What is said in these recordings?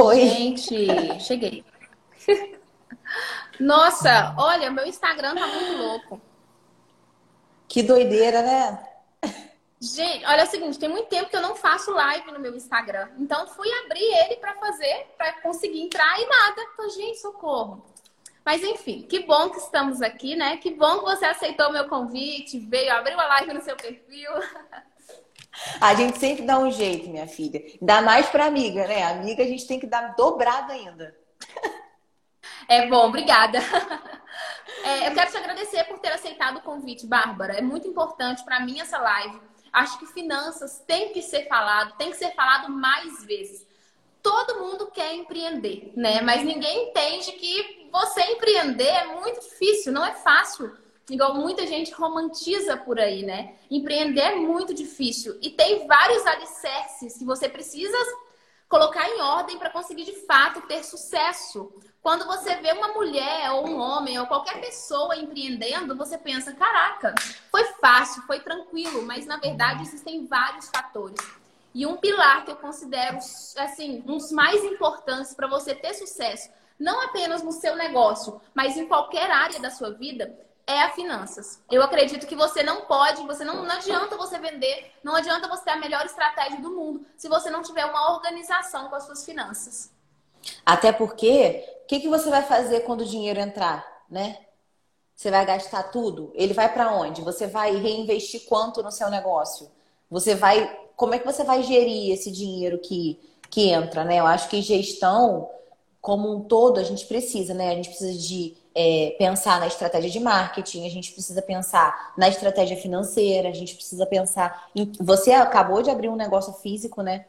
Oi. Gente, cheguei. Nossa, olha, meu Instagram tá muito louco. Que doideira, né? Gente, olha é o seguinte, tem muito tempo que eu não faço live no meu Instagram. Então fui abrir ele para fazer, para conseguir entrar e nada. Então, gente, socorro. Mas enfim, que bom que estamos aqui, né? Que bom que você aceitou o meu convite, veio abrir uma live no seu perfil. A gente sempre dá um jeito, minha filha. Dá mais para amiga, né? Amiga a gente tem que dar dobrado ainda. É bom, obrigada. É, eu quero te agradecer por ter aceitado o convite, Bárbara. É muito importante para mim essa live. Acho que finanças tem que ser falado, tem que ser falado mais vezes. Todo mundo quer empreender, né? Mas ninguém entende que você empreender é muito difícil, não é fácil. Igual muita gente romantiza por aí, né? Empreender é muito difícil e tem vários alicerces que você precisa colocar em ordem para conseguir de fato ter sucesso. Quando você vê uma mulher ou um homem ou qualquer pessoa empreendendo, você pensa: caraca, foi fácil, foi tranquilo, mas na verdade existem vários fatores. E um pilar que eu considero assim, um dos mais importantes para você ter sucesso, não apenas no seu negócio, mas em qualquer área da sua vida, é a finanças. Eu acredito que você não pode, você não, não adianta você vender, não adianta você ter a melhor estratégia do mundo se você não tiver uma organização com as suas finanças. Até porque, o que, que você vai fazer quando o dinheiro entrar, né? Você vai gastar tudo? Ele vai para onde? Você vai reinvestir quanto no seu negócio? Você vai, como é que você vai gerir esse dinheiro que que entra, né? Eu acho que gestão como um todo a gente precisa, né? A gente precisa de é, pensar na estratégia de marketing, a gente precisa pensar na estratégia financeira, a gente precisa pensar em. Você acabou de abrir um negócio físico, né?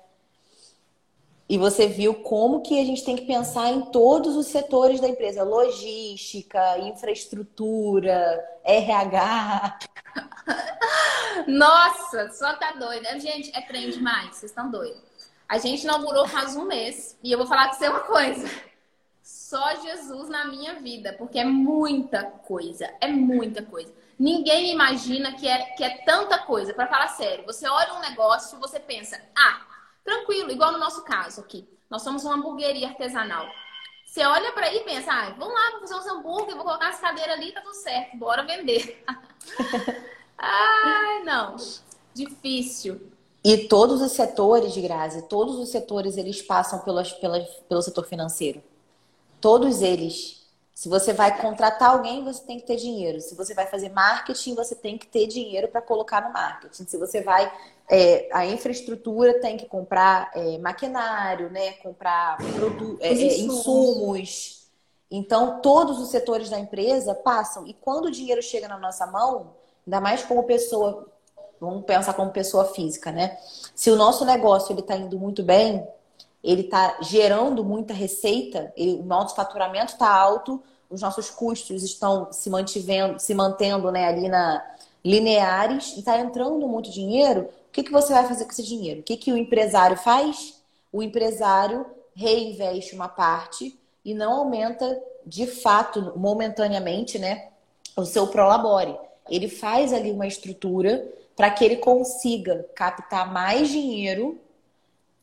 E você viu como que a gente tem que pensar em todos os setores da empresa: logística, infraestrutura, RH. Nossa, só tá doida. Gente, é trem demais, vocês estão doidos. A gente inaugurou faz um mês e eu vou falar com você uma coisa só Jesus na minha vida, porque é muita coisa, é muita coisa. Ninguém imagina que é, que é tanta coisa. Para falar sério, você olha um negócio, você pensa, ah, tranquilo, igual no nosso caso aqui. Nós somos uma hamburgueria artesanal. Você olha para aí e pensa, ah, vamos lá, vou fazer uns hambúrguer, vou colocar as cadeiras ali, tá tudo certo, bora vender. Ai, não, difícil. E todos os setores Grazi, todos os setores, eles passam pelo, pelo setor financeiro. Todos eles. Se você vai contratar alguém, você tem que ter dinheiro. Se você vai fazer marketing, você tem que ter dinheiro para colocar no marketing. Se você vai. É, a infraestrutura tem que comprar é, maquinário, né? comprar produtos, é, é, insumos. Então, todos os setores da empresa passam. E quando o dinheiro chega na nossa mão, ainda mais como pessoa, vamos pensar como pessoa física, né? Se o nosso negócio ele está indo muito bem, ele está gerando muita receita, ele, o nosso faturamento está alto, os nossos custos estão se mantivendo, se mantendo né, ali na lineares, e está entrando muito dinheiro. O que, que você vai fazer com esse dinheiro? O que, que o empresário faz? O empresário reinveste uma parte e não aumenta de fato, momentaneamente, né, o seu prolabore. Ele faz ali uma estrutura para que ele consiga captar mais dinheiro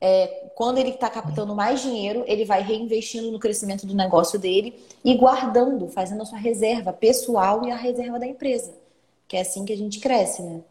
é, quando ele está captando mais dinheiro, ele vai reinvestindo no crescimento do negócio dele e guardando, fazendo a sua reserva pessoal e a reserva da empresa. Que é assim que a gente cresce, né?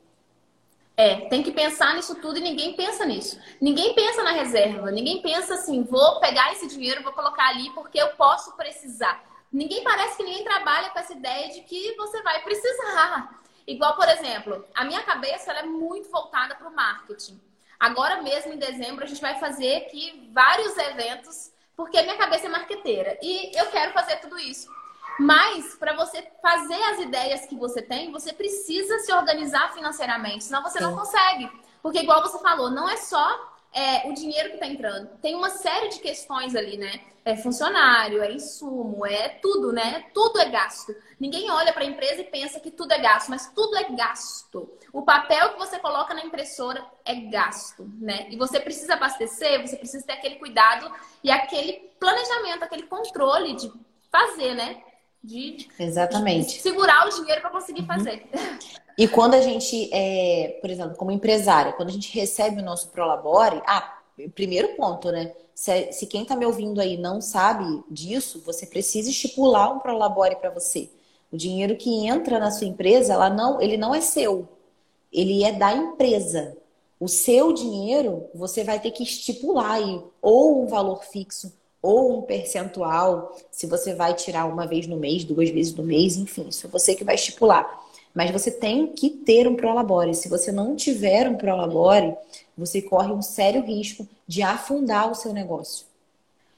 É, tem que pensar nisso tudo e ninguém pensa nisso. Ninguém pensa na reserva, ninguém pensa assim, vou pegar esse dinheiro, vou colocar ali porque eu posso precisar. Ninguém parece que ninguém trabalha com essa ideia de que você vai precisar. Igual, por exemplo, a minha cabeça é muito voltada para o marketing. Agora mesmo, em dezembro, a gente vai fazer aqui vários eventos, porque minha cabeça é marqueteira. E eu quero fazer tudo isso. Mas, para você fazer as ideias que você tem, você precisa se organizar financeiramente, senão você Sim. não consegue. Porque, igual você falou, não é só é, o dinheiro que está entrando. Tem uma série de questões ali, né? É funcionário, é insumo, é tudo, né? Tudo é gasto. Ninguém olha para a empresa e pensa que tudo é gasto, mas tudo é gasto. O papel que você coloca na impressora é gasto, né? E você precisa abastecer, você precisa ter aquele cuidado e aquele planejamento, aquele controle de fazer, né? De, Exatamente. De segurar o dinheiro para conseguir uhum. fazer. E quando a gente, é, por exemplo, como empresária, quando a gente recebe o nosso Prolabore, ah, primeiro ponto, né? Se, se quem está me ouvindo aí não sabe disso, você precisa estipular um prolabore para você. O dinheiro que entra na sua empresa, ela não, ele não é seu. Ele é da empresa. O seu dinheiro, você vai ter que estipular aí ou um valor fixo ou um percentual, se você vai tirar uma vez no mês, duas vezes no mês, enfim, isso é você que vai estipular. Mas você tem que ter um prolabore. Se você não tiver um prolabore, você corre um sério risco de afundar o seu negócio.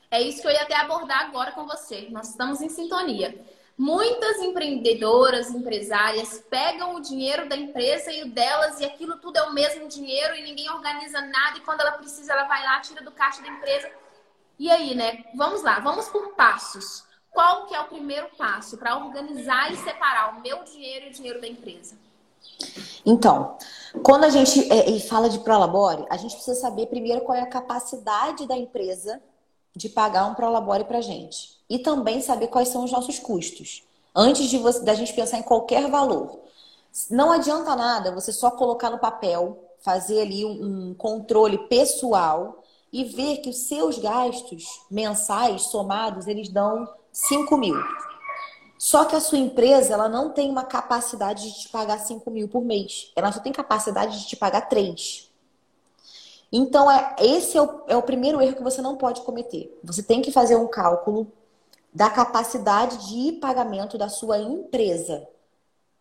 É isso que eu ia até abordar agora com você. Nós estamos em sintonia. Muitas empreendedoras, empresárias pegam o dinheiro da empresa e o delas e aquilo tudo é o mesmo dinheiro e ninguém organiza nada e quando ela precisa ela vai lá, tira do caixa da empresa. E aí, né? Vamos lá, vamos por passos. Qual que é o primeiro passo para organizar e separar o meu dinheiro e o dinheiro da empresa? Então, quando a gente é, fala de Prolabore, a gente precisa saber primeiro qual é a capacidade da empresa de pagar um Prolabore para a gente. E também saber quais são os nossos custos. Antes de você, da gente pensar em qualquer valor. Não adianta nada você só colocar no papel, fazer ali um, um controle pessoal e ver que os seus gastos mensais somados, eles dão 5 mil. Só que a sua empresa, ela não tem uma capacidade de te pagar 5 mil por mês. Ela só tem capacidade de te pagar 3. Então, é, esse é o, é o primeiro erro que você não pode cometer. Você tem que fazer um cálculo da capacidade de pagamento da sua empresa.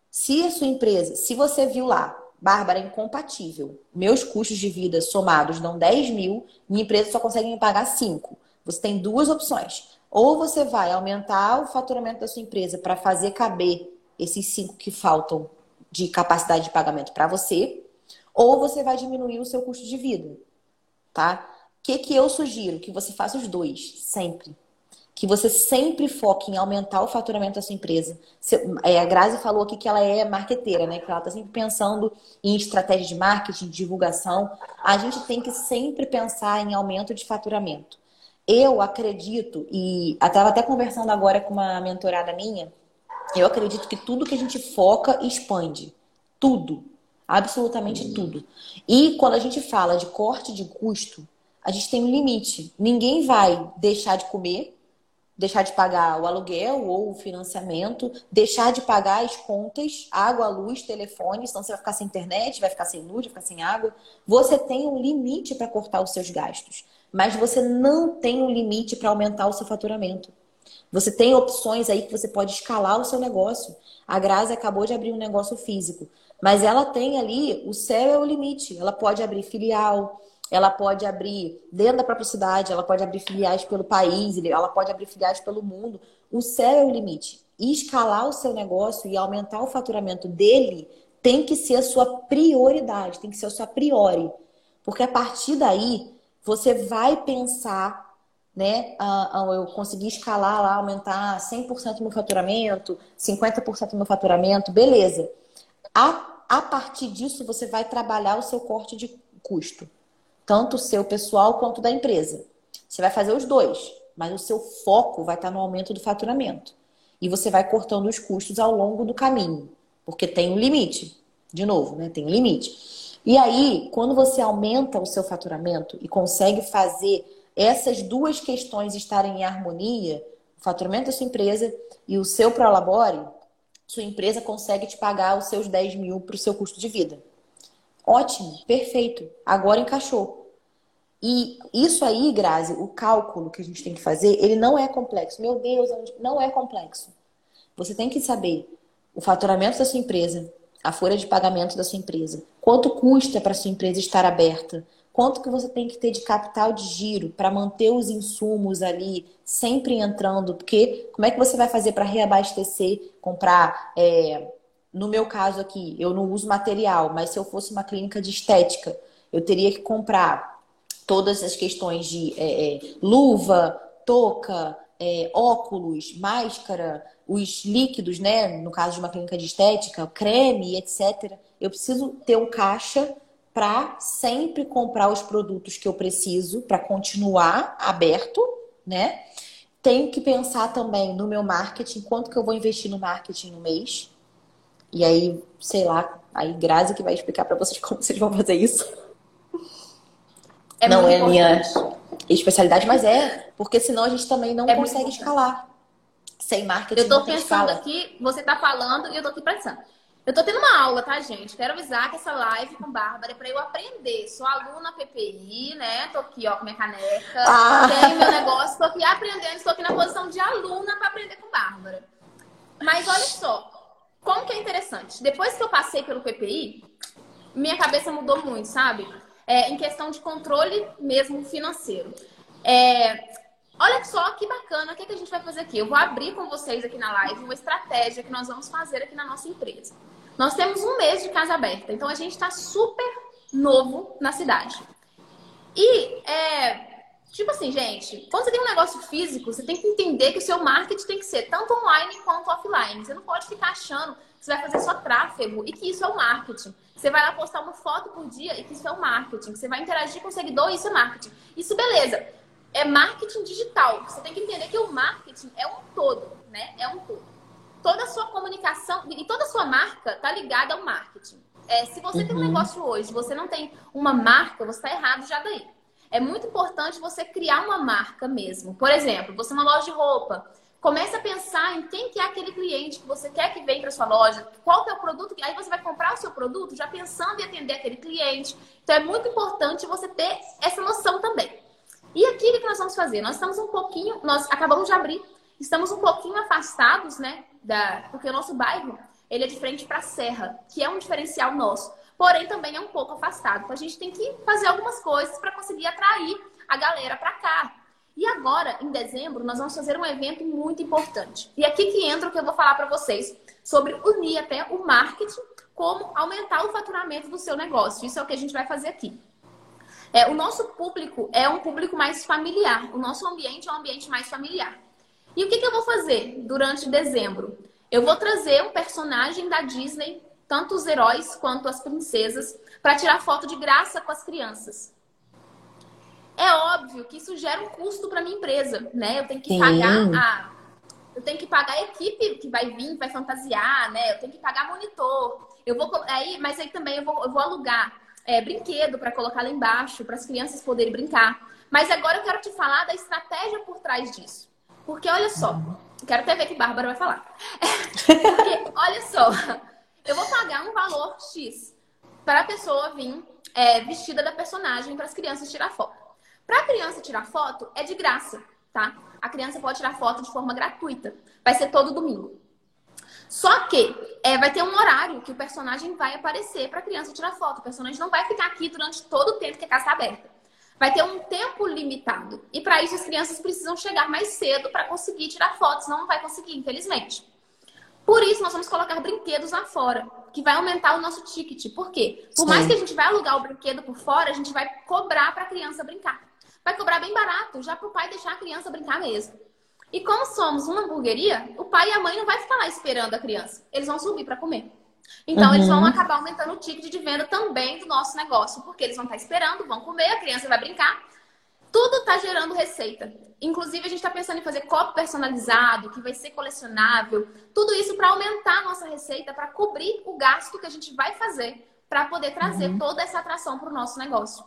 Se a sua empresa, se você viu lá, Bárbara, é incompatível. Meus custos de vida somados dão 10 mil, minha empresa só consegue me pagar 5. Você tem duas opções. Ou você vai aumentar o faturamento da sua empresa para fazer caber esses cinco que faltam de capacidade de pagamento para você, ou você vai diminuir o seu custo de vida, tá? O que, que eu sugiro? Que você faça os dois, sempre. Que você sempre foque em aumentar o faturamento da sua empresa. É, a Grazi falou aqui que ela é marqueteira, né? Que ela está sempre pensando em estratégia de marketing, divulgação. A gente tem que sempre pensar em aumento de faturamento. Eu acredito, e estava até conversando agora com uma mentorada minha, eu acredito que tudo que a gente foca expande. Tudo. Absolutamente tudo. E quando a gente fala de corte de custo, a gente tem um limite. Ninguém vai deixar de comer, deixar de pagar o aluguel ou o financiamento, deixar de pagar as contas, água, luz, telefone, senão você vai ficar sem internet, vai ficar sem luz, vai ficar sem água. Você tem um limite para cortar os seus gastos mas você não tem um limite para aumentar o seu faturamento. Você tem opções aí que você pode escalar o seu negócio. A Grazi acabou de abrir um negócio físico, mas ela tem ali, o céu é o limite. Ela pode abrir filial, ela pode abrir dentro da própria cidade, ela pode abrir filiais pelo país, ela pode abrir filiais pelo mundo. O céu é o limite. E escalar o seu negócio e aumentar o faturamento dele tem que ser a sua prioridade, tem que ser a sua priori. Porque a partir daí, você vai pensar, né? Ah, eu consegui escalar lá, aumentar 100% do meu faturamento, 50% do meu faturamento, beleza. A, a partir disso, você vai trabalhar o seu corte de custo, tanto o seu pessoal quanto da empresa. Você vai fazer os dois, mas o seu foco vai estar no aumento do faturamento. E você vai cortando os custos ao longo do caminho, porque tem um limite. De novo, né? Tem limite. E aí, quando você aumenta o seu faturamento e consegue fazer essas duas questões estarem em harmonia, o faturamento da sua empresa e o seu Prolabore, sua empresa consegue te pagar os seus 10 mil para o seu custo de vida. Ótimo, perfeito. Agora encaixou. E isso aí, Grazi, o cálculo que a gente tem que fazer, ele não é complexo. Meu Deus, não é complexo. Você tem que saber o faturamento da sua empresa, a folha de pagamento da sua empresa. Quanto custa para sua empresa estar aberta? Quanto que você tem que ter de capital de giro para manter os insumos ali sempre entrando? Porque como é que você vai fazer para reabastecer, comprar? É... No meu caso aqui, eu não uso material, mas se eu fosse uma clínica de estética, eu teria que comprar todas as questões de é, é, luva, touca, é, óculos, máscara, os líquidos, né? No caso de uma clínica de estética, creme, etc. Eu preciso ter um caixa para sempre comprar os produtos que eu preciso para continuar aberto, né? Tenho que pensar também no meu marketing, quanto que eu vou investir no marketing no mês. E aí, sei lá, aí Grazi que vai explicar para vocês como vocês vão fazer isso. É não é minha especialidade, mas é, porque senão a gente também não é consegue escalar. Sem marketing. Eu tô pensando aqui, você tá falando e eu tô aqui pensando. Eu tô tendo uma aula, tá, gente? Quero avisar que essa live com Bárbara é pra eu aprender. Sou aluna PPI, né? Tô aqui, ó, com minha caneca. Ah. Tenho meu negócio, tô aqui aprendendo. Estou aqui na posição de aluna para aprender com Bárbara. Mas olha só, como que é interessante. Depois que eu passei pelo PPI, minha cabeça mudou muito, sabe? É, em questão de controle mesmo financeiro. É, olha só que bacana, o que, que a gente vai fazer aqui? Eu vou abrir com vocês aqui na live uma estratégia que nós vamos fazer aqui na nossa empresa. Nós temos um mês de casa aberta, então a gente está super novo na cidade. E, é, tipo assim, gente, quando você tem um negócio físico, você tem que entender que o seu marketing tem que ser tanto online quanto offline. Você não pode ficar achando que você vai fazer só tráfego e que isso é o marketing. Você vai lá postar uma foto por dia e que isso é o marketing. Você vai interagir com o seguidor e isso é marketing. Isso, beleza. É marketing digital. Você tem que entender que o marketing é um todo, né? É um todo toda a sua comunicação e toda a sua marca está ligada ao marketing. É, se você uhum. tem um uhum. negócio hoje, você não tem uma marca, você está errado já daí. É muito importante você criar uma marca mesmo. Por exemplo, você é uma loja de roupa. Comece a pensar em quem que é aquele cliente que você quer que venha para sua loja, qual que é o produto, aí você vai comprar o seu produto já pensando em atender aquele cliente. Então é muito importante você ter essa noção também. E aqui o que nós vamos fazer? Nós estamos um pouquinho, nós acabamos de abrir, estamos um pouquinho afastados, né, da, porque o nosso bairro ele é de frente para a serra, que é um diferencial nosso. Porém, também é um pouco afastado. Então, a gente tem que fazer algumas coisas para conseguir atrair a galera para cá. E agora, em dezembro, nós vamos fazer um evento muito importante. E aqui que entra o que eu vou falar para vocês sobre unir até o marketing, como aumentar o faturamento do seu negócio. Isso é o que a gente vai fazer aqui. É, o nosso público é um público mais familiar. O nosso ambiente é um ambiente mais familiar. E o que, que eu vou fazer durante dezembro? Eu vou trazer um personagem da Disney, tanto os heróis quanto as princesas, para tirar foto de graça com as crianças. É óbvio que isso gera um custo para minha empresa, né? Eu tenho que Sim. pagar a eu tenho que pagar a equipe que vai vir, que vai fantasiar, né? Eu tenho que pagar monitor. Eu vou aí, mas aí também eu vou, eu vou alugar é, brinquedo para colocar lá embaixo para as crianças poderem brincar. Mas agora eu quero te falar da estratégia por trás disso. Porque olha só, quero até ver que Bárbara vai falar. Porque olha só, eu vou pagar um valor X para a pessoa vir é, vestida da personagem para as crianças tirar foto. Para a criança tirar foto é de graça, tá? A criança pode tirar foto de forma gratuita. Vai ser todo domingo. Só que é, vai ter um horário que o personagem vai aparecer para a criança tirar foto. O personagem não vai ficar aqui durante todo o tempo que a casa está aberta vai ter um tempo limitado. E para isso as crianças precisam chegar mais cedo para conseguir tirar fotos, não vai conseguir, infelizmente. Por isso nós vamos colocar brinquedos lá fora, que vai aumentar o nosso ticket. Por quê? Por Sim. mais que a gente vai alugar o brinquedo por fora, a gente vai cobrar para a criança brincar. Vai cobrar bem barato, já para o pai deixar a criança brincar mesmo. E como somos uma hamburgueria, o pai e a mãe não vai ficar lá esperando a criança. Eles vão subir para comer. Então, uhum. eles vão uhum. acabar aumentando o ticket de venda também do nosso negócio, porque eles vão estar esperando, vão comer, a criança vai brincar. Tudo está gerando receita. Inclusive, a gente está pensando em fazer copo personalizado, que vai ser colecionável. Tudo isso para aumentar a nossa receita, para cobrir o gasto que a gente vai fazer, para poder trazer uhum. toda essa atração para o nosso negócio.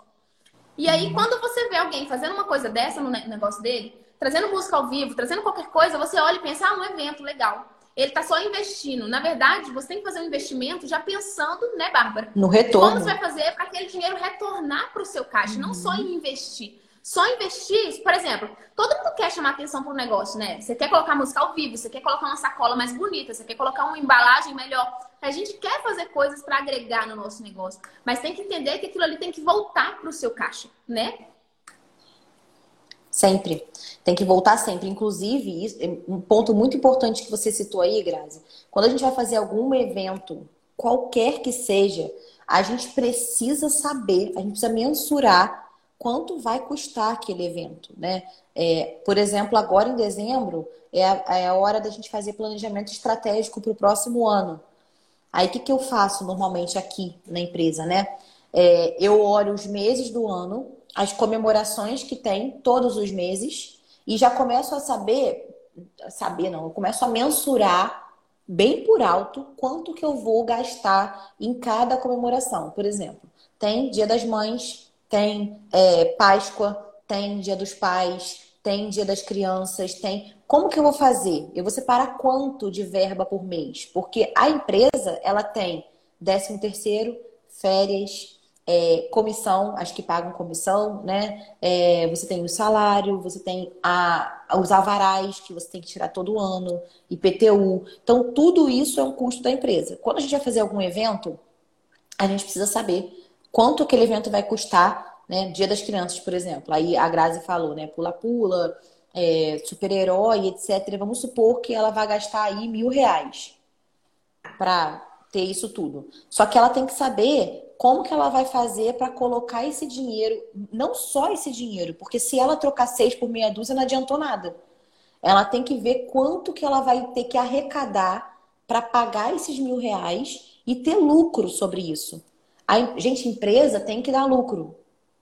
E aí, quando você vê alguém fazendo uma coisa dessa no negócio dele, trazendo música ao vivo, trazendo qualquer coisa, você olha e pensa, ah, um evento legal ele está só investindo. Na verdade, você tem que fazer um investimento já pensando, né, Bárbara? No retorno. Como você vai fazer para aquele dinheiro retornar para o seu caixa, uhum. não só em investir. Só investir, por exemplo, todo mundo quer chamar atenção para o negócio, né? Você quer colocar música ao vivo, você quer colocar uma sacola mais bonita, você quer colocar uma embalagem melhor. A gente quer fazer coisas para agregar no nosso negócio, mas tem que entender que aquilo ali tem que voltar para o seu caixa, né? Sempre. Tem que voltar sempre. Inclusive, um ponto muito importante que você citou aí, Grazi. Quando a gente vai fazer algum evento, qualquer que seja, a gente precisa saber, a gente precisa mensurar quanto vai custar aquele evento, né? É, por exemplo, agora em dezembro é a, é a hora da gente fazer planejamento estratégico para o próximo ano. Aí o que, que eu faço normalmente aqui na empresa, né? É, eu olho os meses do ano as comemorações que tem todos os meses e já começo a saber, saber não, eu começo a mensurar bem por alto quanto que eu vou gastar em cada comemoração. Por exemplo, tem Dia das Mães, tem é, Páscoa, tem Dia dos Pais, tem Dia das Crianças, tem. Como que eu vou fazer? Eu vou separar quanto de verba por mês? Porque a empresa, ela tem 13 terceiro, férias, é, comissão, as que pagam comissão, né? É, você tem o salário, você tem a, os avarais que você tem que tirar todo ano, IPTU. Então, tudo isso é um custo da empresa. Quando a gente vai fazer algum evento, a gente precisa saber quanto aquele evento vai custar, né? Dia das Crianças, por exemplo. Aí a Grazi falou, né? Pula-pula, é, super-herói, etc. Vamos supor que ela vai gastar aí mil reais para ter isso tudo. Só que ela tem que saber como que ela vai fazer para colocar esse dinheiro, não só esse dinheiro, porque se ela trocar seis por meia dúzia não adiantou nada. Ela tem que ver quanto que ela vai ter que arrecadar para pagar esses mil reais e ter lucro sobre isso. A gente, empresa tem que dar lucro.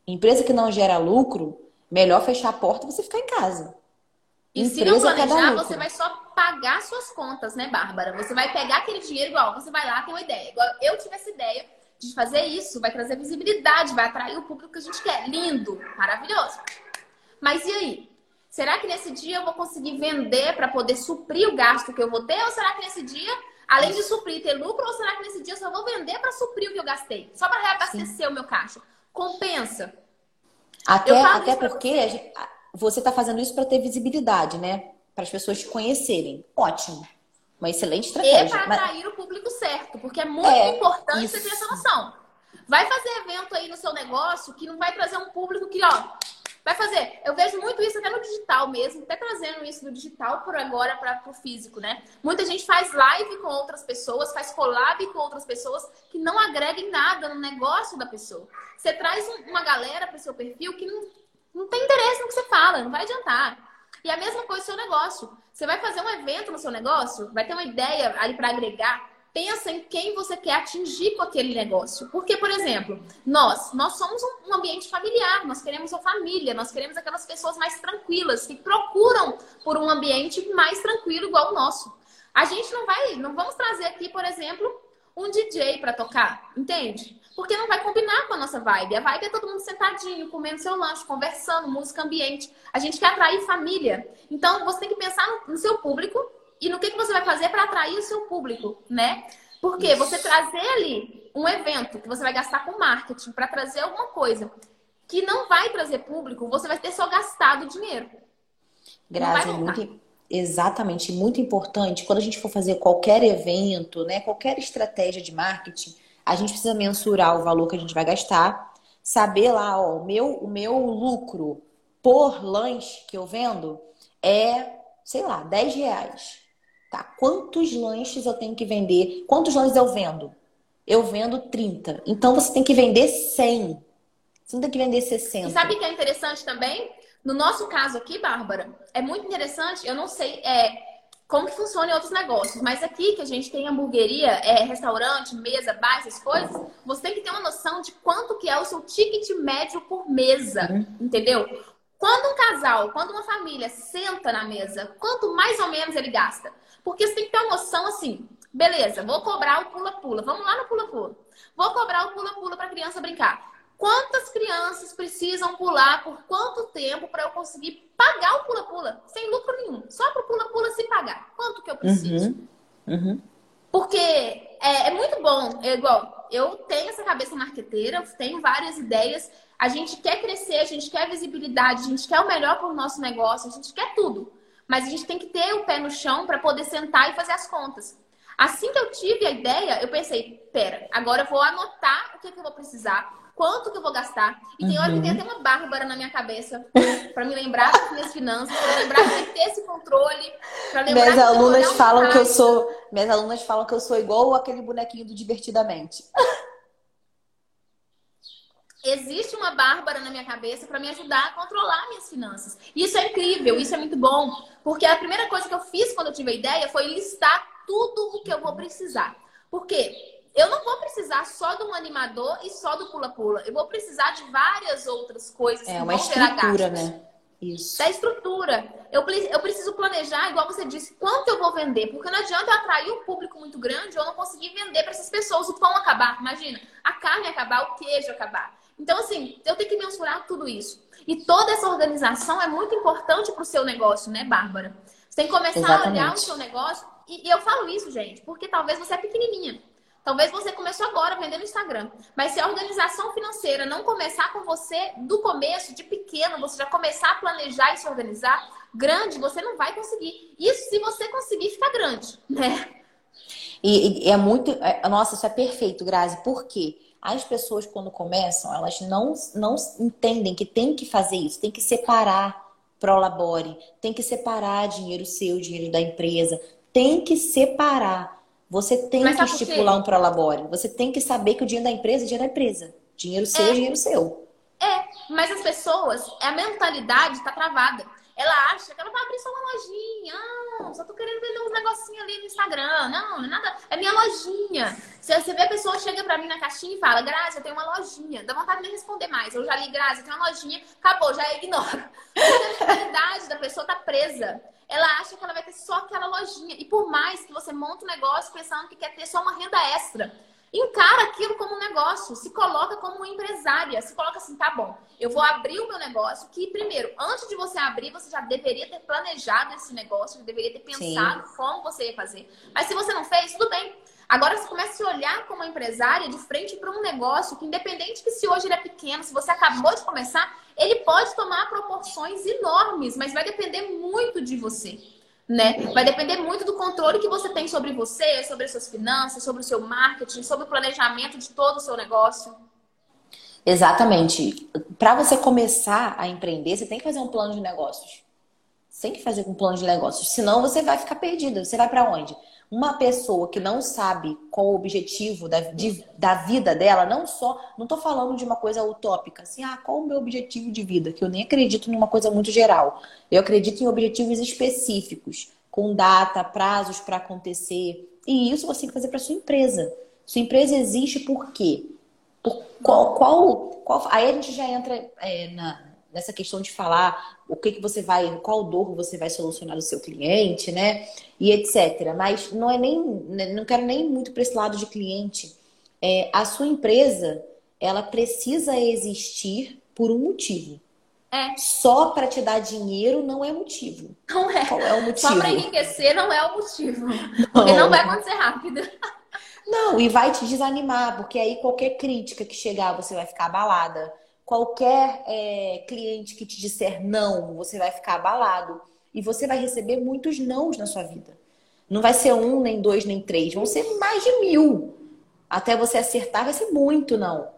Empresa que não gera lucro, melhor fechar a porta e você ficar em casa. E se não planejar, você vai só pagar suas contas, né, Bárbara? Você vai pegar aquele dinheiro igual, você vai lá, tem uma ideia. Igual eu tive essa ideia de fazer isso, vai trazer visibilidade, vai atrair o público que a gente quer. Lindo, maravilhoso. Mas e aí? Será que nesse dia eu vou conseguir vender para poder suprir o gasto que eu vou ter? Ou será que nesse dia, além de suprir, ter lucro? Ou será que nesse dia eu só vou vender para suprir o que eu gastei? Só para reabastecer Sim. o meu caixa? Compensa. Até, até porque você está fazendo isso para ter visibilidade, né? Para as pessoas te conhecerem. Ótimo. Uma excelente estratégia. E para atrair mas... o público certo, porque é muito é, importante isso. você ter essa noção. Vai fazer evento aí no seu negócio que não vai trazer um público que, ó, vai fazer. Eu vejo muito isso até no digital mesmo, até trazendo isso do digital por agora para o físico, né? Muita gente faz live com outras pessoas, faz collab com outras pessoas que não agregam nada no negócio da pessoa. Você traz uma galera para o seu perfil que não não tem interesse no que você fala, não vai adiantar. E a mesma coisa seu negócio. Você vai fazer um evento no seu negócio, vai ter uma ideia ali para agregar. Pensa em quem você quer atingir com aquele negócio. Porque, por exemplo, nós, nós somos um ambiente familiar, nós queremos uma família, nós queremos aquelas pessoas mais tranquilas, que procuram por um ambiente mais tranquilo igual o nosso. A gente não vai, não vamos trazer aqui, por exemplo, um DJ para tocar, entende? Porque não vai combinar com a nossa vibe. A vibe é todo mundo sentadinho, comendo seu lanche, conversando, música ambiente. A gente quer atrair família. Então, você tem que pensar no, seu público e no que, que você vai fazer para atrair o seu público, né? Porque Isso. você trazer ali um evento que você vai gastar com marketing para trazer alguma coisa que não vai trazer público, você vai ter só gastado dinheiro. Graças, é muito, exatamente, muito importante quando a gente for fazer qualquer evento, né, qualquer estratégia de marketing, a gente precisa mensurar o valor que a gente vai gastar, saber lá, ó, o meu, o meu lucro por lanche que eu vendo é, sei lá, 10 reais. Tá? Quantos lanches eu tenho que vender? Quantos lanches eu vendo? Eu vendo 30. Então você tem que vender 100. Você não tem que vender 60. E sabe o que é interessante também? No nosso caso aqui, Bárbara, é muito interessante. Eu não sei, é, como que funciona em outros negócios. Mas aqui que a gente tem hamburgueria, é, restaurante, mesa, bar, essas coisas, você tem que ter uma noção de quanto que é o seu ticket médio por mesa, uhum. entendeu? Quando um casal, quando uma família senta na mesa, quanto mais ou menos ele gasta? Porque você tem que ter uma noção assim, beleza, vou cobrar o pula-pula, vamos lá no pula-pula. Vou cobrar o pula-pula para a criança brincar. Quantas crianças precisam pular por quanto tempo para eu conseguir pagar o pula-pula? Sem lucro nenhum. Só para o pula-pula se pagar. Quanto que eu preciso? Uhum. Uhum. Porque é, é, muito bom. É igual, eu tenho essa cabeça marqueteira, tenho várias ideias. A gente quer crescer, a gente quer visibilidade, a gente quer o melhor para o nosso negócio, a gente quer tudo. Mas a gente tem que ter o pé no chão para poder sentar e fazer as contas. Assim que eu tive a ideia, eu pensei, pera, agora eu vou anotar o que, que eu vou precisar, quanto que eu vou gastar. E tem uhum. hora que tem uhum. até uma bárbara na minha cabeça para me lembrar das minhas finanças, para lembrar de ter esse controle, para lembrar Minhas alunas falam que eu sou, minhas alunas falam que eu sou igual aquele bonequinho do divertidamente. Existe uma Bárbara na minha cabeça para me ajudar a controlar minhas finanças. Isso é incrível, isso é muito bom, porque a primeira coisa que eu fiz quando eu tive a ideia foi listar tudo o que eu vou precisar. Por quê? eu não vou precisar só de um animador e só do pula-pula. Eu vou precisar de várias outras coisas é, que uma vão estrutura, né? Isso. Da estrutura. Eu, eu preciso planejar, igual você disse, quanto eu vou vender. Porque não adianta eu atrair um público muito grande ou não conseguir vender para essas pessoas. O pão acabar. Imagina, a carne acabar, o queijo acabar. Então, assim, eu tenho que mensurar tudo isso. E toda essa organização é muito importante para o seu negócio, né, Bárbara? Você tem que começar Exatamente. a olhar o seu negócio. E, e eu falo isso, gente, porque talvez você é pequenininha. Talvez você começou agora vendendo no Instagram. Mas se a organização financeira não começar com você do começo, de pequeno, você já começar a planejar e se organizar, grande, você não vai conseguir. Isso se você conseguir ficar grande, né? E, e é muito. É, nossa, isso é perfeito, Grazi. Por quê? As pessoas, quando começam, elas não, não entendem que tem que fazer isso, tem que separar prolabore, tem que separar dinheiro seu, dinheiro da empresa, tem que separar. Você tem Mas que estipular um prolabore. Você tem que saber que o dinheiro da empresa é dinheiro da empresa. Dinheiro seu é, é dinheiro seu. É, mas as pessoas, a mentalidade está travada. Ela acha que ela vai abrir só uma lojinha. Ah, só tô querendo vender uns negocinhos ali no Instagram. Não, não é nada. É minha lojinha. Se você vê a pessoa chega pra mim na caixinha e fala, Grazi, eu tenho uma lojinha. Dá vontade de responder mais. Eu já li, Grazi, eu tenho uma lojinha. Acabou, já ignoro. a mentalidade da pessoa tá presa ela acha que ela vai ter só aquela lojinha. E por mais que você monte um negócio pensando que quer ter só uma renda extra, encara aquilo como um negócio, se coloca como uma empresária, se coloca assim, tá bom, eu vou abrir o meu negócio, que primeiro, antes de você abrir, você já deveria ter planejado esse negócio, já deveria ter pensado Sim. como você ia fazer. Mas se você não fez, tudo bem. Agora você começa a se olhar como empresária de frente para um negócio que, independente que se hoje ele é pequeno, se você acabou de começar, ele pode tomar proporções enormes, mas vai depender muito de você. Né? Vai depender muito do controle que você tem sobre você, sobre as suas finanças, sobre o seu marketing, sobre o planejamento de todo o seu negócio. Exatamente. Para você começar a empreender, você tem que fazer um plano de negócios. Você tem que fazer um plano de negócios, senão você vai ficar perdida. Você vai para onde? Uma pessoa que não sabe qual o objetivo da, de, da vida dela, não só, não estou falando de uma coisa utópica, assim, ah, qual o meu objetivo de vida? Que eu nem acredito numa coisa muito geral. Eu acredito em objetivos específicos, com data, prazos para acontecer. E isso você tem que fazer para sua empresa. Sua empresa existe por quê? Por qual, qual, qual... Aí a gente já entra é, na, nessa questão de falar o que, que você vai, qual dor você vai solucionar do seu cliente, né? E etc. Mas não é nem, né, não quero nem muito para esse lado de cliente. É, a sua empresa, ela precisa existir por um motivo. É. Só para te dar dinheiro não é motivo. Não é. Qual é o motivo? Só para enriquecer não é o motivo. Porque não vai acontecer rápido. Não, e vai te desanimar, porque aí qualquer crítica que chegar você vai ficar abalada qualquer é, cliente que te disser não, você vai ficar abalado. E você vai receber muitos nãos na sua vida. Não vai ser um, nem dois, nem três. Vão ser mais de mil. Até você acertar, vai ser muito não.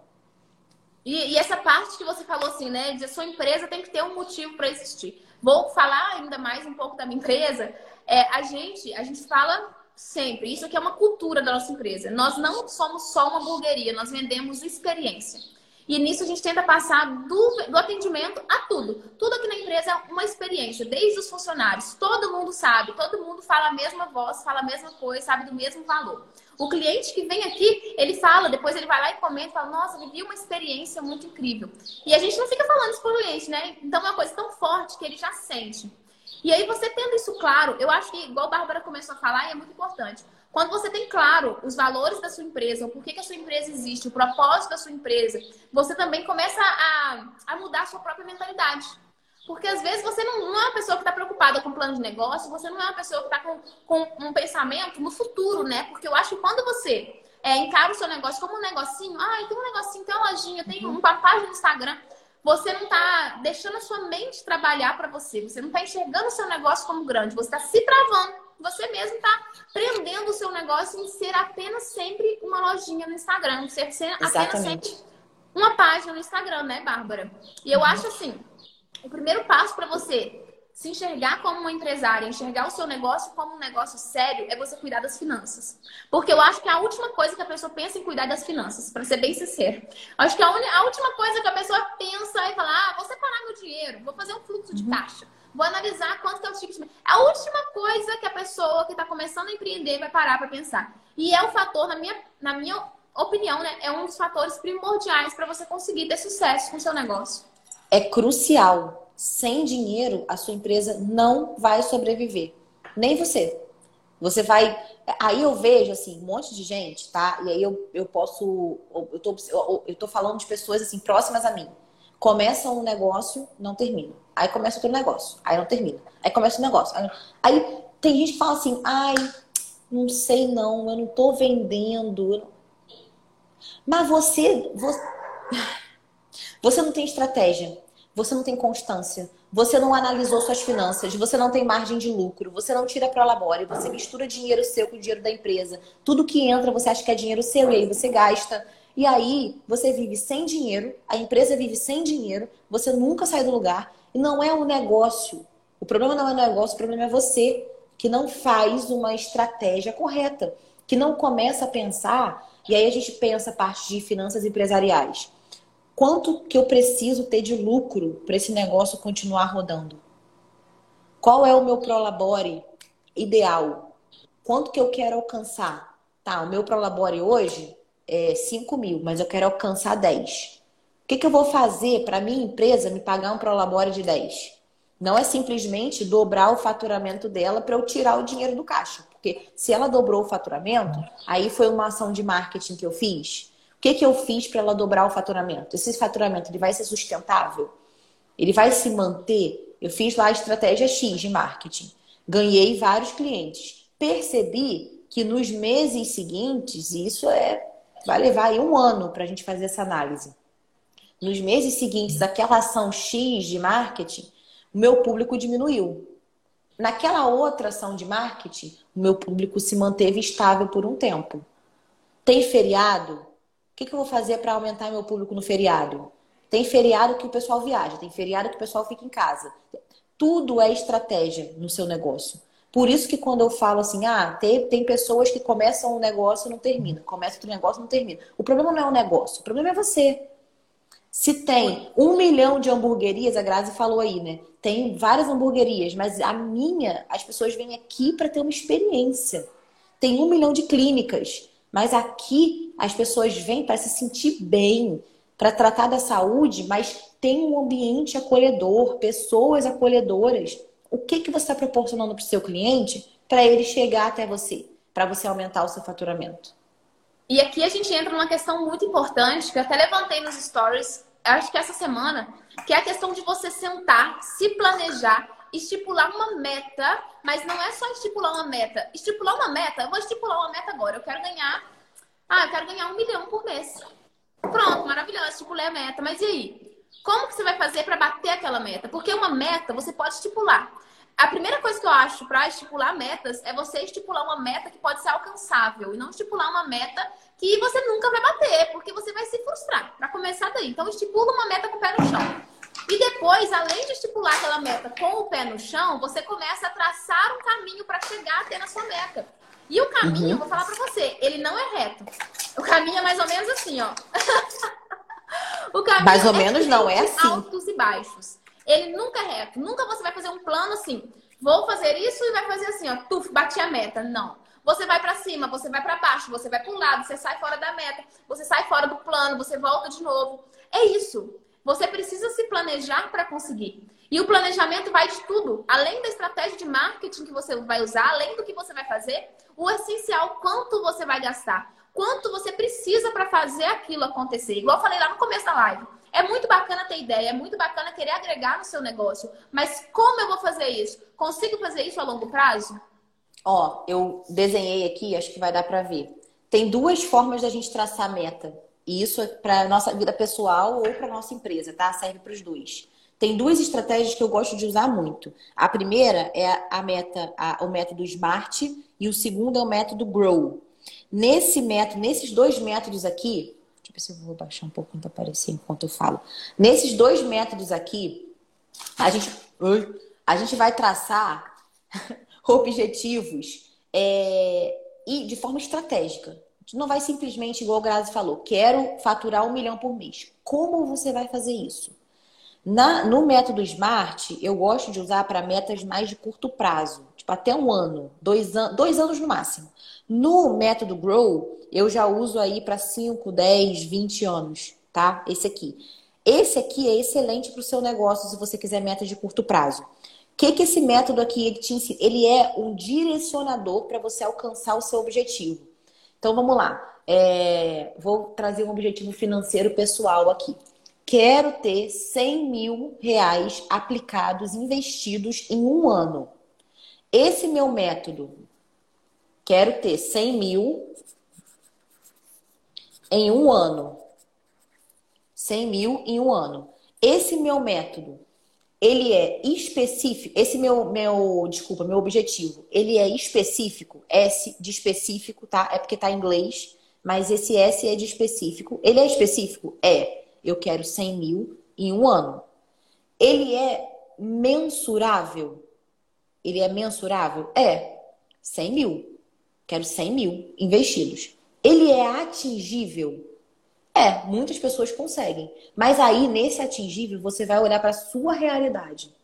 E, e essa parte que você falou assim, né? De a sua empresa tem que ter um motivo para existir. Vou falar ainda mais um pouco da minha empresa. É, a gente, a gente fala sempre. Isso aqui é uma cultura da nossa empresa. Nós não somos só uma burgueria, nós vendemos experiência. E nisso a gente tenta passar do, do, atendimento a tudo. Tudo aqui na empresa é uma experiência, desde os funcionários. Todo mundo sabe, todo mundo fala a mesma voz, fala a mesma coisa, sabe do mesmo valor. O cliente que vem aqui, ele fala, depois ele vai lá e comenta, fala, nossa, vivi uma experiência muito incrível. E a gente não fica falando isso pro cliente, né? Então é uma coisa tão forte que ele já sente. E aí você tendo isso claro, eu acho que, igual a Bárbara começou a falar, e é muito importante. Quando você tem claro os valores da sua empresa, o porquê que a sua empresa existe, o propósito da sua empresa, você também começa a, a mudar a sua própria mentalidade. Porque às vezes você não, não é uma pessoa que está preocupada com plano de negócio, você não é uma pessoa que está com, com um pensamento no futuro, né? Porque eu acho que quando você é, encara o seu negócio como um negocinho, ah, tem um negocinho, tem uma lojinha, tem uma página no Instagram, você não está deixando a sua mente trabalhar para você, você não está enxergando o seu negócio como grande, você está se travando você mesmo está prendendo o seu negócio em ser apenas sempre uma lojinha no Instagram, ser, ser apenas sempre uma página no Instagram, né, Bárbara? E eu uhum. acho assim, o primeiro passo para você se enxergar como uma empresária, enxergar o seu negócio como um negócio sério, é você cuidar das finanças. Porque eu acho que a última coisa que a pessoa pensa em cuidar das finanças, para ser bem sincero. Acho que a, a, última coisa que a pessoa pensa é falar: ah, vou separar meu dinheiro, vou fazer um fluxo de uhum. caixa. Vou analisar quanto que é o ticket. É a última coisa que a pessoa que está começando a empreender vai parar para pensar. E é o fator, na minha, na minha opinião, né, é um dos fatores primordiais para você conseguir ter sucesso com o seu negócio. É crucial. Sem dinheiro, a sua empresa não vai sobreviver. Nem você. Você vai. Aí eu vejo, assim, um monte de gente, tá? E aí eu, eu posso. Eu tô, eu tô falando de pessoas, assim, próximas a mim. Começa um negócio, não termina. Aí começa outro negócio, aí não termina. Aí começa um negócio. Aí, aí tem gente que fala assim, ai, não sei não, eu não tô vendendo. Mas você, você, você não tem estratégia, você não tem constância, você não analisou suas finanças, você não tem margem de lucro, você não tira para labore, você mistura dinheiro seu com o dinheiro da empresa. Tudo que entra você acha que é dinheiro seu e aí você gasta. E aí você vive sem dinheiro, a empresa vive sem dinheiro, você nunca sai do lugar e não é um negócio. O problema não é o negócio, o problema é você que não faz uma estratégia correta, que não começa a pensar, e aí a gente pensa a parte de finanças empresariais. Quanto que eu preciso ter de lucro para esse negócio continuar rodando? Qual é o meu prolabore ideal? Quanto que eu quero alcançar? Tá, o meu prolabore hoje é 5 mil, mas eu quero alcançar 10. O que, que eu vou fazer para minha empresa me pagar um prolabore de 10? Não é simplesmente dobrar o faturamento dela para eu tirar o dinheiro do caixa. Porque se ela dobrou o faturamento, aí foi uma ação de marketing que eu fiz que, que eu fiz para ela dobrar o faturamento? Esse faturamento ele vai ser sustentável? Ele vai se manter? Eu fiz lá a estratégia X de marketing. Ganhei vários clientes. Percebi que nos meses seguintes, isso é vai levar aí um ano para a gente fazer essa análise. Nos meses seguintes daquela ação X de marketing, o meu público diminuiu. Naquela outra ação de marketing, o meu público se manteve estável por um tempo. Tem feriado? O que, que eu vou fazer para aumentar meu público no feriado? Tem feriado que o pessoal viaja, tem feriado que o pessoal fica em casa. Tudo é estratégia no seu negócio. Por isso que quando eu falo assim, ah, tem, tem pessoas que começam um negócio e não terminam, começa outro negócio e não termina. O problema não é o negócio, o problema é você. Se tem um milhão de hamburguerias, a Grazi falou aí, né? Tem várias hamburguerias, mas a minha, as pessoas vêm aqui para ter uma experiência. Tem um milhão de clínicas. Mas aqui as pessoas vêm para se sentir bem, para tratar da saúde, mas tem um ambiente acolhedor, pessoas acolhedoras. O que, que você está proporcionando para o seu cliente para ele chegar até você, para você aumentar o seu faturamento? E aqui a gente entra numa questão muito importante, que eu até levantei nos stories, acho que essa semana, que é a questão de você sentar, se planejar estipular uma meta, mas não é só estipular uma meta. Estipular uma meta, eu vou estipular uma meta agora. Eu quero ganhar. Ah, eu quero ganhar um milhão por mês. Pronto, maravilhoso, estipulei a meta. Mas e aí? Como que você vai fazer para bater aquela meta? Porque uma meta você pode estipular. A primeira coisa que eu acho para estipular metas é você estipular uma meta que pode ser alcançável e não estipular uma meta que você nunca vai bater, porque você vai se frustrar. Para começar daí. Então, estipula uma meta com o pé no chão. E depois, além de estipular aquela meta com o pé no chão, você começa a traçar um caminho para chegar até na sua meta. E o caminho, uhum. eu vou falar para você, ele não é reto. O caminho é mais ou menos assim, ó. o caminho mais ou é menos não é assim. Altos e baixos. Ele nunca é reto. Nunca você vai fazer um plano assim. Vou fazer isso e vai fazer assim, ó. Tuf, bati a meta. Não. Você vai para cima, você vai para baixo, você vai para um lado, você sai fora da meta, você sai fora do plano, você volta de novo. É isso. Você precisa se planejar para conseguir. E o planejamento vai de tudo. Além da estratégia de marketing que você vai usar, além do que você vai fazer, o essencial, quanto você vai gastar. Quanto você precisa para fazer aquilo acontecer. Igual eu falei lá no começo da live. É muito bacana ter ideia, é muito bacana querer agregar no seu negócio. Mas como eu vou fazer isso? Consigo fazer isso a longo prazo? Ó, eu desenhei aqui, acho que vai dar para ver. Tem duas formas da gente traçar meta. E isso é para nossa vida pessoal ou para nossa empresa, tá? Serve para os dois. Tem duas estratégias que eu gosto de usar muito. A primeira é a meta, a, o método SMART e o segundo é o método GROW. Nesse método, nesses dois métodos aqui, deixa eu ver se eu vou baixar um pouco para aparecer enquanto eu falo. Nesses dois métodos aqui, a gente, a gente vai traçar objetivos é, e de forma estratégica não vai simplesmente, igual o Grazi falou, quero faturar um milhão por mês. Como você vai fazer isso? Na, no método SMART, eu gosto de usar para metas mais de curto prazo, tipo até um ano, dois, an dois anos no máximo. No método Grow, eu já uso aí para 5, 10, 20 anos, tá? Esse aqui. Esse aqui é excelente para o seu negócio se você quiser metas de curto prazo. que, que esse método aqui ele te ensina? Ele é um direcionador para você alcançar o seu objetivo. Então vamos lá. É, vou trazer um objetivo financeiro pessoal aqui. Quero ter 100 mil reais aplicados, investidos em um ano. Esse meu método, quero ter 100 mil em um ano. 100 mil em um ano. Esse meu método, ele é específico. Esse meu, meu, desculpa, meu objetivo, ele é específico. S de específico, tá? É porque tá em inglês, mas esse S é de específico. Ele é específico? É. Eu quero 100 mil em um ano. Ele é mensurável? Ele é mensurável? É. 100 mil. Quero 100 mil investidos. Ele é atingível? É, muitas pessoas conseguem. Mas aí, nesse atingível, você vai olhar para a sua realidade.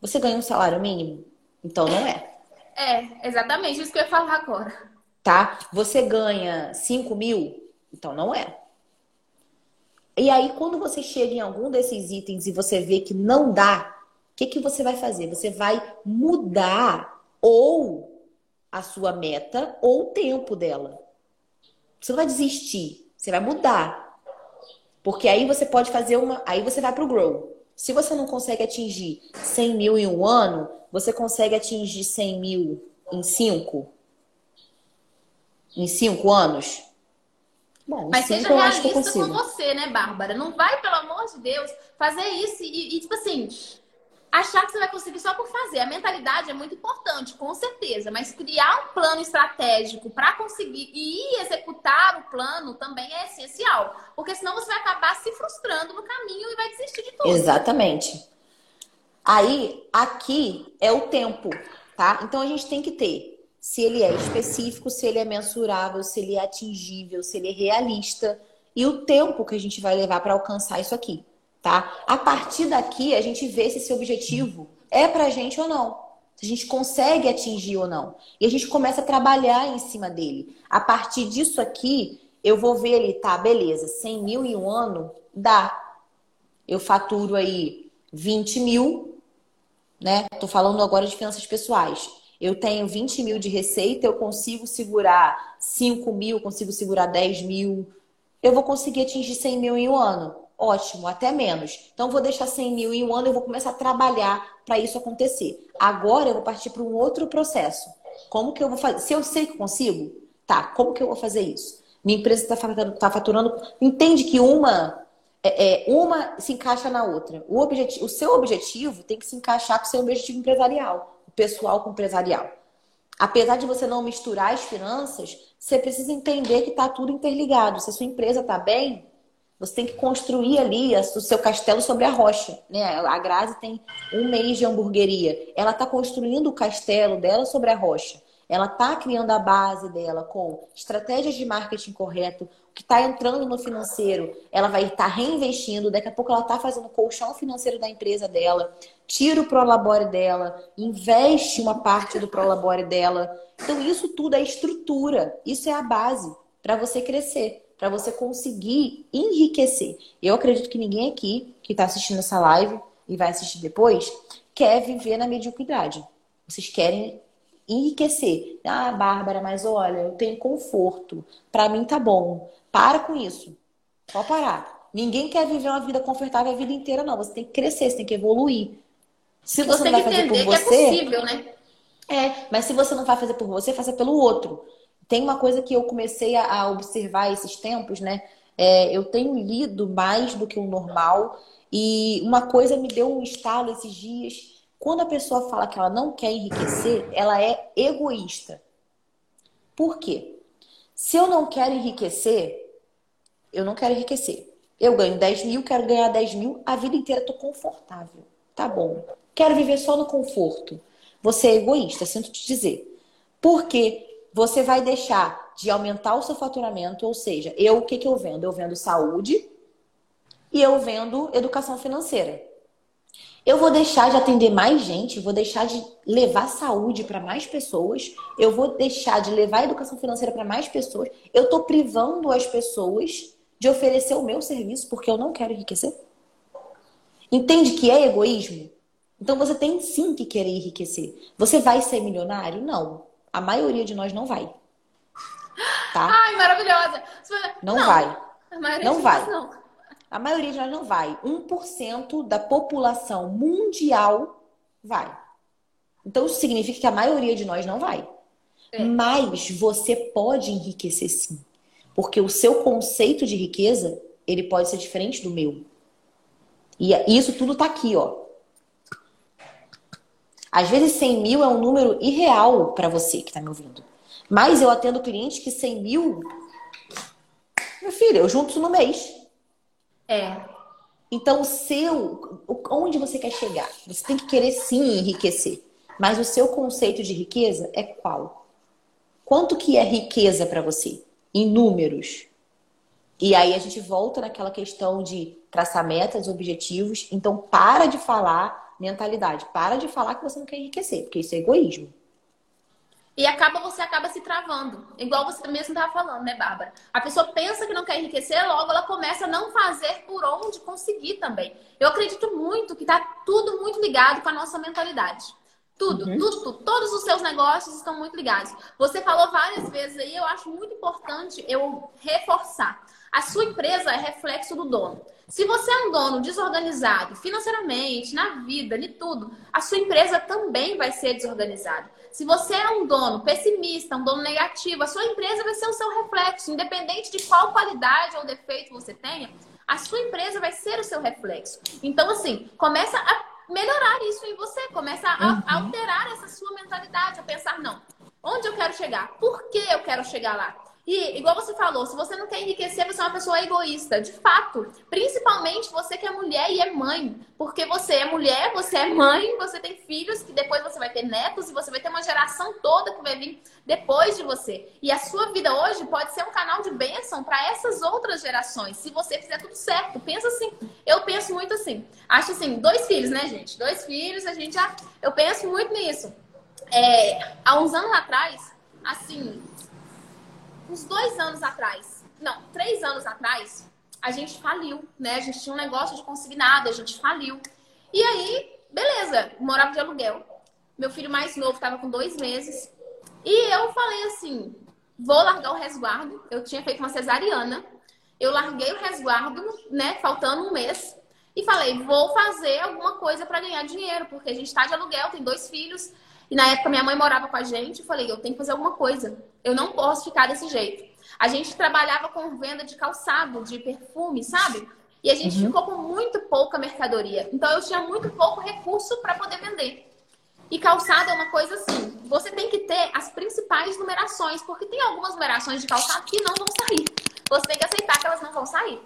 Você ganha um salário mínimo? Então não é. É, exatamente isso que eu ia falar agora. Tá? Você ganha 5 mil? Então não é. E aí, quando você chega em algum desses itens e você vê que não dá, que, que você vai fazer? Você vai mudar ou a sua meta ou o tempo dela. Você não vai desistir. Você vai mudar. Porque aí você pode fazer uma. Aí você vai para o grow. Se você não consegue atingir 100 mil em um ano, você consegue atingir 100 mil em cinco? Em cinco anos? Bom, Mas seja realista com você, né, Bárbara? Não vai, pelo amor de Deus, fazer isso e, e tipo assim, achar que você vai conseguir só por fazer. A mentalidade é muito importante, com certeza, mas criar um plano estratégico para conseguir e executar o plano também é essencial, porque senão você vai acabar se frustrando no caminho e vai desistir de tudo. Exatamente. Aí, aqui é o tempo, tá? Então a gente tem que ter se ele é específico, se ele é mensurável, se ele é atingível, se ele é realista e o tempo que a gente vai levar para alcançar isso aqui tá? A partir daqui, a gente vê se esse objetivo é pra gente ou não. Se a gente consegue atingir ou não. E a gente começa a trabalhar em cima dele. A partir disso aqui, eu vou ver ali, tá, beleza, 100 mil em um ano, dá. Eu faturo aí 20 mil, né? Tô falando agora de finanças pessoais. Eu tenho 20 mil de receita, eu consigo segurar 5 mil, consigo segurar 10 mil. Eu vou conseguir atingir 100 mil em um ano ótimo, até menos. Então, vou deixar 100 mil em um ano, eu vou começar a trabalhar para isso acontecer. Agora, eu vou partir para um outro processo. Como que eu vou fazer? Se eu sei que consigo, tá, como que eu vou fazer isso? Minha empresa está faturando, tá faturando, entende que uma é, é, uma se encaixa na outra. O, objetivo, o seu objetivo tem que se encaixar com o seu objetivo empresarial, o pessoal com o empresarial. Apesar de você não misturar as finanças, você precisa entender que está tudo interligado. Se a sua empresa está bem, você tem que construir ali o seu castelo sobre a rocha. Né? A Grazi tem um mês de hamburgueria. Ela está construindo o castelo dela sobre a rocha. Ela está criando a base dela com estratégias de marketing correto, o que está entrando no financeiro, ela vai estar tá reinvestindo, daqui a pouco ela está fazendo o colchão financeiro da empresa dela, tira o prolabore dela, investe uma parte do prolabore dela. Então, isso tudo é estrutura, isso é a base para você crescer para você conseguir enriquecer. Eu acredito que ninguém aqui que está assistindo essa live e vai assistir depois quer viver na mediocridade. Vocês querem enriquecer. Ah, Bárbara, mas olha, eu tenho conforto. Para mim tá bom. Para com isso. Pode parar. Ninguém quer viver uma vida confortável a vida inteira, não. Você tem que crescer, você tem que evoluir. Se você, você não vai fazer por você. É possível, né? É, mas se você não vai fazer por você, faça pelo outro. Tem uma coisa que eu comecei a observar esses tempos, né? É, eu tenho lido mais do que o normal e uma coisa me deu um estalo esses dias. Quando a pessoa fala que ela não quer enriquecer, ela é egoísta. Por quê? Se eu não quero enriquecer, eu não quero enriquecer. Eu ganho 10 mil, quero ganhar 10 mil, a vida inteira estou confortável. Tá bom. Quero viver só no conforto. Você é egoísta, sinto te dizer. Por quê? Você vai deixar de aumentar o seu faturamento, ou seja, eu o que, que eu vendo? Eu vendo saúde e eu vendo educação financeira. Eu vou deixar de atender mais gente, vou deixar de levar saúde para mais pessoas, eu vou deixar de levar educação financeira para mais pessoas. Eu estou privando as pessoas de oferecer o meu serviço porque eu não quero enriquecer. Entende que é egoísmo? Então você tem sim que querer enriquecer. Você vai ser milionário? Não. A maioria de nós não vai. Tá? Ai, maravilhosa. Não, não vai. não vai. Não. A maioria de nós não vai. 1% da população mundial vai. Então isso significa que a maioria de nós não vai. É. Mas você pode enriquecer sim. Porque o seu conceito de riqueza, ele pode ser diferente do meu. E isso tudo tá aqui, ó. Às vezes 100 mil é um número irreal para você que está me ouvindo. Mas eu atendo clientes que 100 mil, meu filho, eu junto no mês. É. Então, o seu, onde você quer chegar? Você tem que querer sim enriquecer. Mas o seu conceito de riqueza é qual? Quanto que é riqueza para você? Em números. E aí a gente volta naquela questão de traçar metas, objetivos. Então, para de falar mentalidade. Para de falar que você não quer enriquecer, porque isso é egoísmo. E acaba você acaba se travando. Igual você mesmo estava falando, né, Bárbara? A pessoa pensa que não quer enriquecer, logo ela começa a não fazer por onde conseguir também. Eu acredito muito que está tudo muito ligado com a nossa mentalidade. Tudo, uhum. tudo, tudo, todos os seus negócios estão muito ligados. Você falou várias vezes aí, eu acho muito importante eu reforçar. A sua empresa é reflexo do dono. Se você é um dono desorganizado financeiramente, na vida, de tudo, a sua empresa também vai ser desorganizada. Se você é um dono pessimista, um dono negativo, a sua empresa vai ser o seu reflexo, independente de qual qualidade ou defeito você tenha, a sua empresa vai ser o seu reflexo. Então, assim, começa a melhorar isso em você, começa a uhum. alterar essa sua mentalidade, a pensar, não, onde eu quero chegar? Por que eu quero chegar lá? E, igual você falou, se você não quer enriquecer, você é uma pessoa egoísta. De fato. Principalmente você que é mulher e é mãe. Porque você é mulher, você é mãe, você tem filhos, que depois você vai ter netos e você vai ter uma geração toda que vai vir depois de você. E a sua vida hoje pode ser um canal de bênção para essas outras gerações, se você fizer tudo certo. Pensa assim. Eu penso muito assim. Acho assim, dois filhos, né, gente? Dois filhos, a gente já. Eu penso muito nisso. É, há uns anos atrás, assim, uns dois anos atrás, não, três anos atrás, a gente faliu, né? A gente tinha um negócio de consignado, a gente faliu. E aí, beleza, morava de aluguel. Meu filho mais novo estava com dois meses. E eu falei assim: vou largar o resguardo. Eu tinha feito uma cesariana. Eu larguei o resguardo, né? Faltando um mês. E falei: vou fazer alguma coisa para ganhar dinheiro, porque a gente está de aluguel, tem dois filhos. E na época minha mãe morava com a gente, eu falei, eu tenho que fazer alguma coisa. Eu não posso ficar desse jeito. A gente trabalhava com venda de calçado, de perfume, sabe? E a gente uhum. ficou com muito pouca mercadoria. Então eu tinha muito pouco recurso para poder vender. E calçado é uma coisa assim, você tem que ter as principais numerações, porque tem algumas numerações de calçado que não vão sair. Você tem que aceitar que elas não vão sair.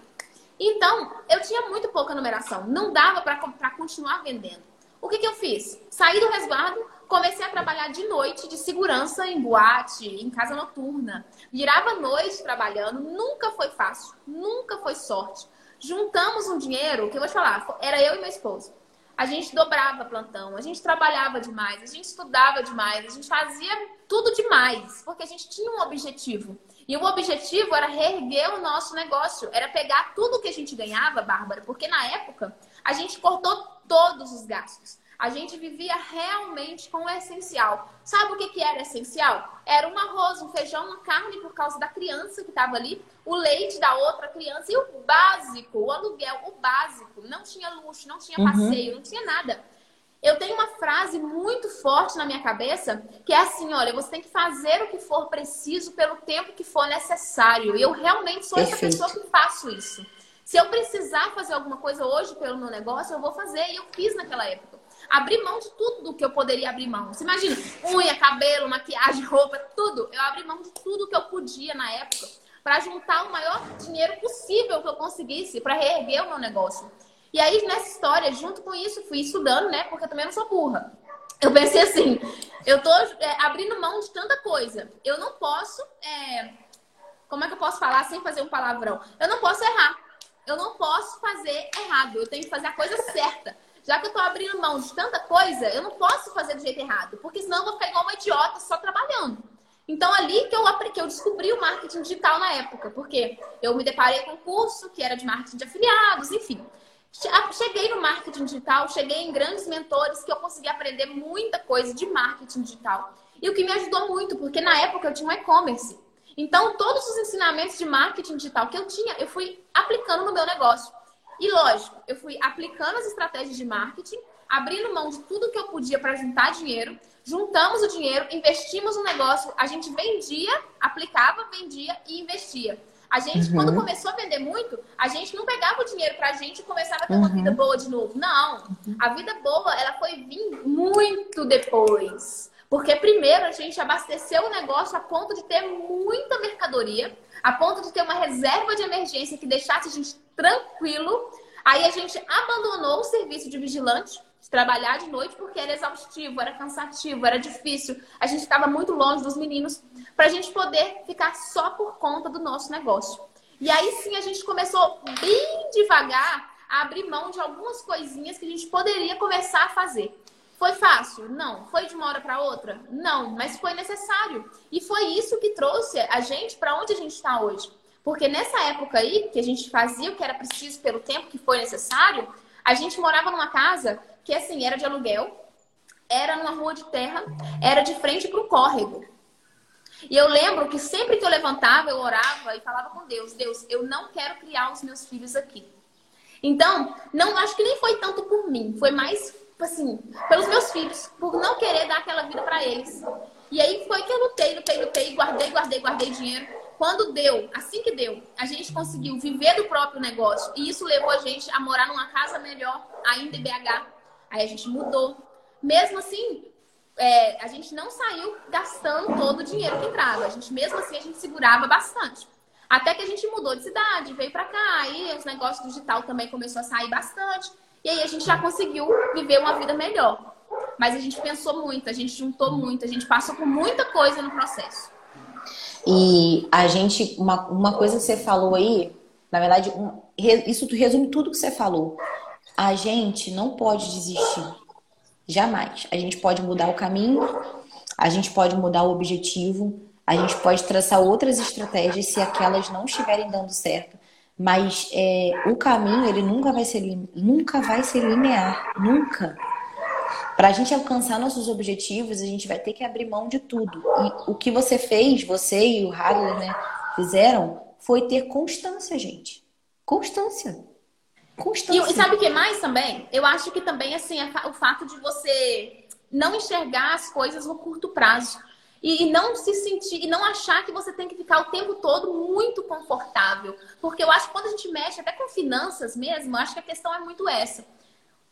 Então, eu tinha muito pouca numeração, não dava para continuar vendendo. O que, que eu fiz? Saí do resguardo, Comecei a trabalhar de noite de segurança em boate, em casa noturna. Virava noite trabalhando, nunca foi fácil, nunca foi sorte. Juntamos um dinheiro, que eu vou te falar, era eu e meu esposo. A gente dobrava plantão, a gente trabalhava demais, a gente estudava demais, a gente fazia tudo demais, porque a gente tinha um objetivo. E o objetivo era reerguer o nosso negócio, era pegar tudo que a gente ganhava, Bárbara, porque na época a gente cortou todos os gastos a gente vivia realmente com o essencial. Sabe o que, que era essencial? Era um arroz, um feijão, uma carne por causa da criança que estava ali, o leite da outra criança e o básico, o aluguel, o básico. Não tinha luxo, não tinha uhum. passeio, uhum. não tinha nada. Eu tenho uma frase muito forte na minha cabeça que é assim: olha, você tem que fazer o que for preciso pelo tempo que for necessário. E eu realmente sou Perfeito. essa pessoa que faço isso. Se eu precisar fazer alguma coisa hoje pelo meu negócio, eu vou fazer. E eu fiz naquela época abri mão de tudo que eu poderia abrir mão. Você imagina, unha, cabelo, maquiagem, roupa, tudo. Eu abri mão de tudo que eu podia na época para juntar o maior dinheiro possível que eu conseguisse para reerguer o meu negócio. E aí, nessa história, junto com isso, fui estudando, né? Porque eu também não sou burra. Eu pensei assim, eu tô é, abrindo mão de tanta coisa. Eu não posso. É... Como é que eu posso falar sem fazer um palavrão? Eu não posso errar. Eu não posso fazer errado. Eu tenho que fazer a coisa certa já que eu tô abrindo mão de tanta coisa, eu não posso fazer do jeito errado, porque senão eu vou ficar igual uma idiota só trabalhando. Então, ali que eu, que eu descobri o marketing digital na época, porque eu me deparei com um curso que era de marketing de afiliados, enfim. Cheguei no marketing digital, cheguei em grandes mentores que eu consegui aprender muita coisa de marketing digital. E o que me ajudou muito, porque na época eu tinha um e-commerce. Então, todos os ensinamentos de marketing digital que eu tinha, eu fui aplicando no meu negócio. E lógico, eu fui aplicando as estratégias de marketing, abrindo mão de tudo que eu podia para juntar dinheiro. Juntamos o dinheiro, investimos no negócio, a gente vendia, aplicava, vendia e investia. A gente, uhum. quando começou a vender muito, a gente não pegava o dinheiro pra gente e começava a ter uma uhum. vida boa de novo. Não. A vida boa, ela foi vir muito depois. Porque primeiro a gente abasteceu o negócio a ponto de ter muita mercadoria, a ponto de ter uma reserva de emergência que deixasse a gente tranquilo. Aí a gente abandonou o serviço de vigilante, de trabalhar de noite, porque era exaustivo, era cansativo, era difícil. A gente estava muito longe dos meninos para a gente poder ficar só por conta do nosso negócio. E aí sim a gente começou bem devagar a abrir mão de algumas coisinhas que a gente poderia começar a fazer. Foi fácil? Não. Foi de uma hora para outra? Não, mas foi necessário. E foi isso que trouxe a gente para onde a gente está hoje. Porque nessa época aí, que a gente fazia o que era preciso pelo tempo que foi necessário, a gente morava numa casa que, assim, era de aluguel, era numa rua de terra, era de frente para o córrego. E eu lembro que sempre que eu levantava, eu orava e falava com Deus: Deus, eu não quero criar os meus filhos aqui. Então, não acho que nem foi tanto por mim, foi mais assim, pelos meus filhos, por não querer dar aquela vida para eles. E aí foi que eu lutei, lutei, lutei, guardei, guardei, guardei dinheiro. Quando deu, assim que deu, a gente conseguiu viver do próprio negócio. E isso levou a gente a morar numa casa melhor, ainda em BH. Aí a gente mudou. Mesmo assim, é, a gente não saiu gastando todo o dinheiro que entrava. A gente, mesmo assim, a gente segurava bastante. Até que a gente mudou de cidade, veio para cá, aí os negócios digital também começou a sair bastante. E aí a gente já conseguiu viver uma vida melhor. Mas a gente pensou muito, a gente juntou muito, a gente passou por muita coisa no processo. E a gente, uma, uma coisa que você falou aí, na verdade, um, isso resume tudo que você falou. A gente não pode desistir. Jamais. A gente pode mudar o caminho, a gente pode mudar o objetivo, a gente pode traçar outras estratégias se aquelas não estiverem dando certo. Mas é, o caminho, ele nunca vai ser, nunca vai ser linear. Nunca. Para a gente alcançar nossos objetivos, a gente vai ter que abrir mão de tudo. E o que você fez, você e o Hadley, né, fizeram, foi ter constância, gente. Constância. Constância. E, e sabe o que mais também? Eu acho que também, assim, é o fato de você não enxergar as coisas no curto prazo. E, e, não se sentir, e não achar que você tem que ficar o tempo todo muito confortável. Porque eu acho que quando a gente mexe, até com finanças mesmo, eu acho que a questão é muito essa.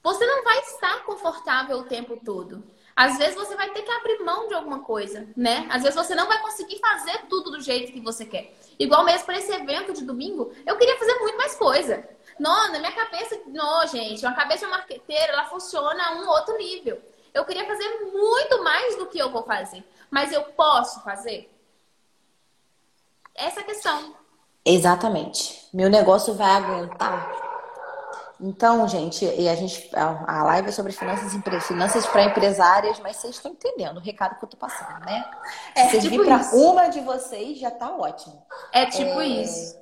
Você não vai estar confortável o tempo todo. Às vezes você vai ter que abrir mão de alguma coisa, né? Às vezes você não vai conseguir fazer tudo do jeito que você quer. Igual mesmo para esse evento de domingo, eu queria fazer muito mais coisa. Não, na minha cabeça, não, gente, uma cabeça de marqueteira, ela funciona a um outro nível. Eu queria fazer muito mais do que eu vou fazer. Mas eu posso fazer? Essa é questão. Exatamente. Meu negócio vai aguentar. Então, gente, e a gente a live é sobre finanças finanças para empresárias, mas vocês estão entendendo o recado que eu tô passando, né? É, Se tipo para uma de vocês já tá ótimo. É tipo é, isso.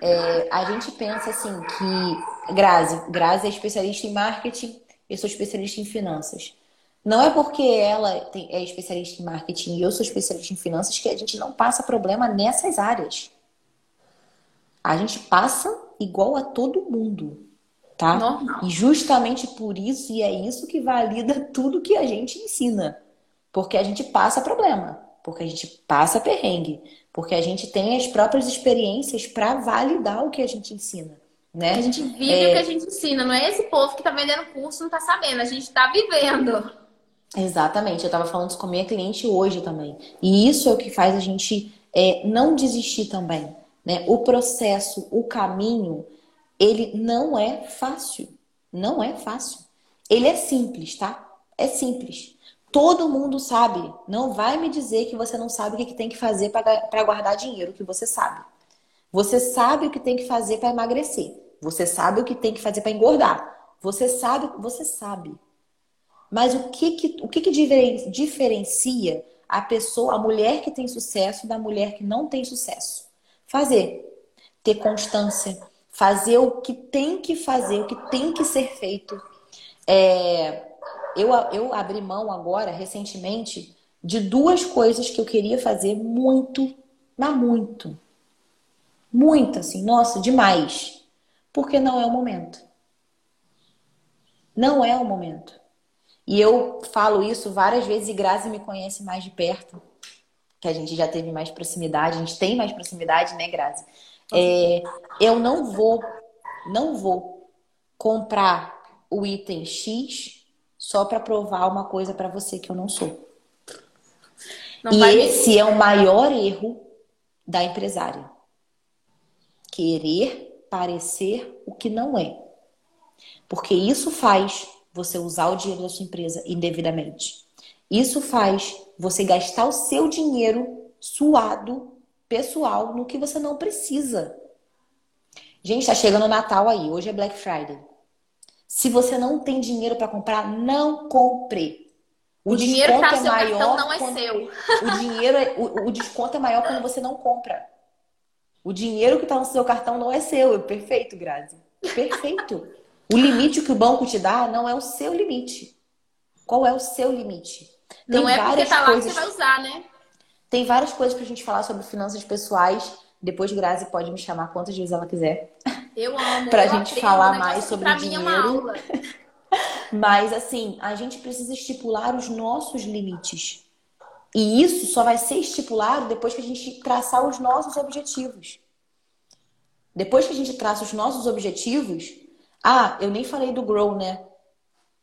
É, a gente pensa assim que Grazi, Grazi é especialista em marketing, eu sou especialista em finanças. Não é porque ela tem, é especialista em marketing e eu sou especialista em finanças que a gente não passa problema nessas áreas. A gente passa igual a todo mundo, tá? Normal. E justamente por isso, e é isso que valida tudo que a gente ensina. Porque a gente passa problema, porque a gente passa perrengue, porque a gente tem as próprias experiências para validar o que a gente ensina. Né? A gente vive é... o que a gente ensina, não é esse povo que está vendendo curso não está sabendo, a gente está vivendo. Exatamente, eu estava falando isso com a minha cliente hoje também. E isso é o que faz a gente é, não desistir também. Né? O processo, o caminho, ele não é fácil. Não é fácil. Ele é simples, tá? É simples. Todo mundo sabe. Não vai me dizer que você não sabe o que tem que fazer para guardar dinheiro, que você sabe. Você sabe o que tem que fazer para emagrecer. Você sabe o que tem que fazer para engordar. Você sabe, você sabe. Mas o que, que, o que, que diferencia a pessoa, a mulher que tem sucesso, da mulher que não tem sucesso? Fazer. Ter constância. Fazer o que tem que fazer, o que tem que ser feito. É, eu, eu abri mão agora, recentemente, de duas coisas que eu queria fazer muito, mas muito. Muito, assim, nossa, demais. Porque não é o momento. Não é o momento. E eu falo isso várias vezes e Grazi me conhece mais de perto. Que a gente já teve mais proximidade, a gente tem mais proximidade, né, Grazi? É, eu não vou, não vou comprar o item X só para provar uma coisa para você que eu não sou. Não e esse é o maior erro da empresária. Querer parecer o que não é. Porque isso faz você usar o dinheiro da sua empresa indevidamente. Isso faz você gastar o seu dinheiro suado, pessoal, no que você não precisa. Gente, tá chegando o Natal aí. Hoje é Black Friday. Se você não tem dinheiro para comprar, não compre. O, o dinheiro é seu maior não é quando... seu. O dinheiro, é... o, o desconto é maior quando você não compra. O dinheiro que está no seu cartão não é seu. Perfeito, Grazi. Perfeito. O limite que o banco te dá não é o seu limite. Qual é o seu limite? Tem não é porque tá lá coisas... que você vai usar, né? Tem várias coisas pra gente falar sobre finanças pessoais. Depois Grazi pode me chamar quantas vezes ela quiser. Eu amo. pra eu gente aprendo, falar mais sobre dinheiro. É Mas assim, a gente precisa estipular os nossos limites. E isso só vai ser estipulado depois que a gente traçar os nossos objetivos. Depois que a gente traça os nossos objetivos, ah, eu nem falei do Grow, né?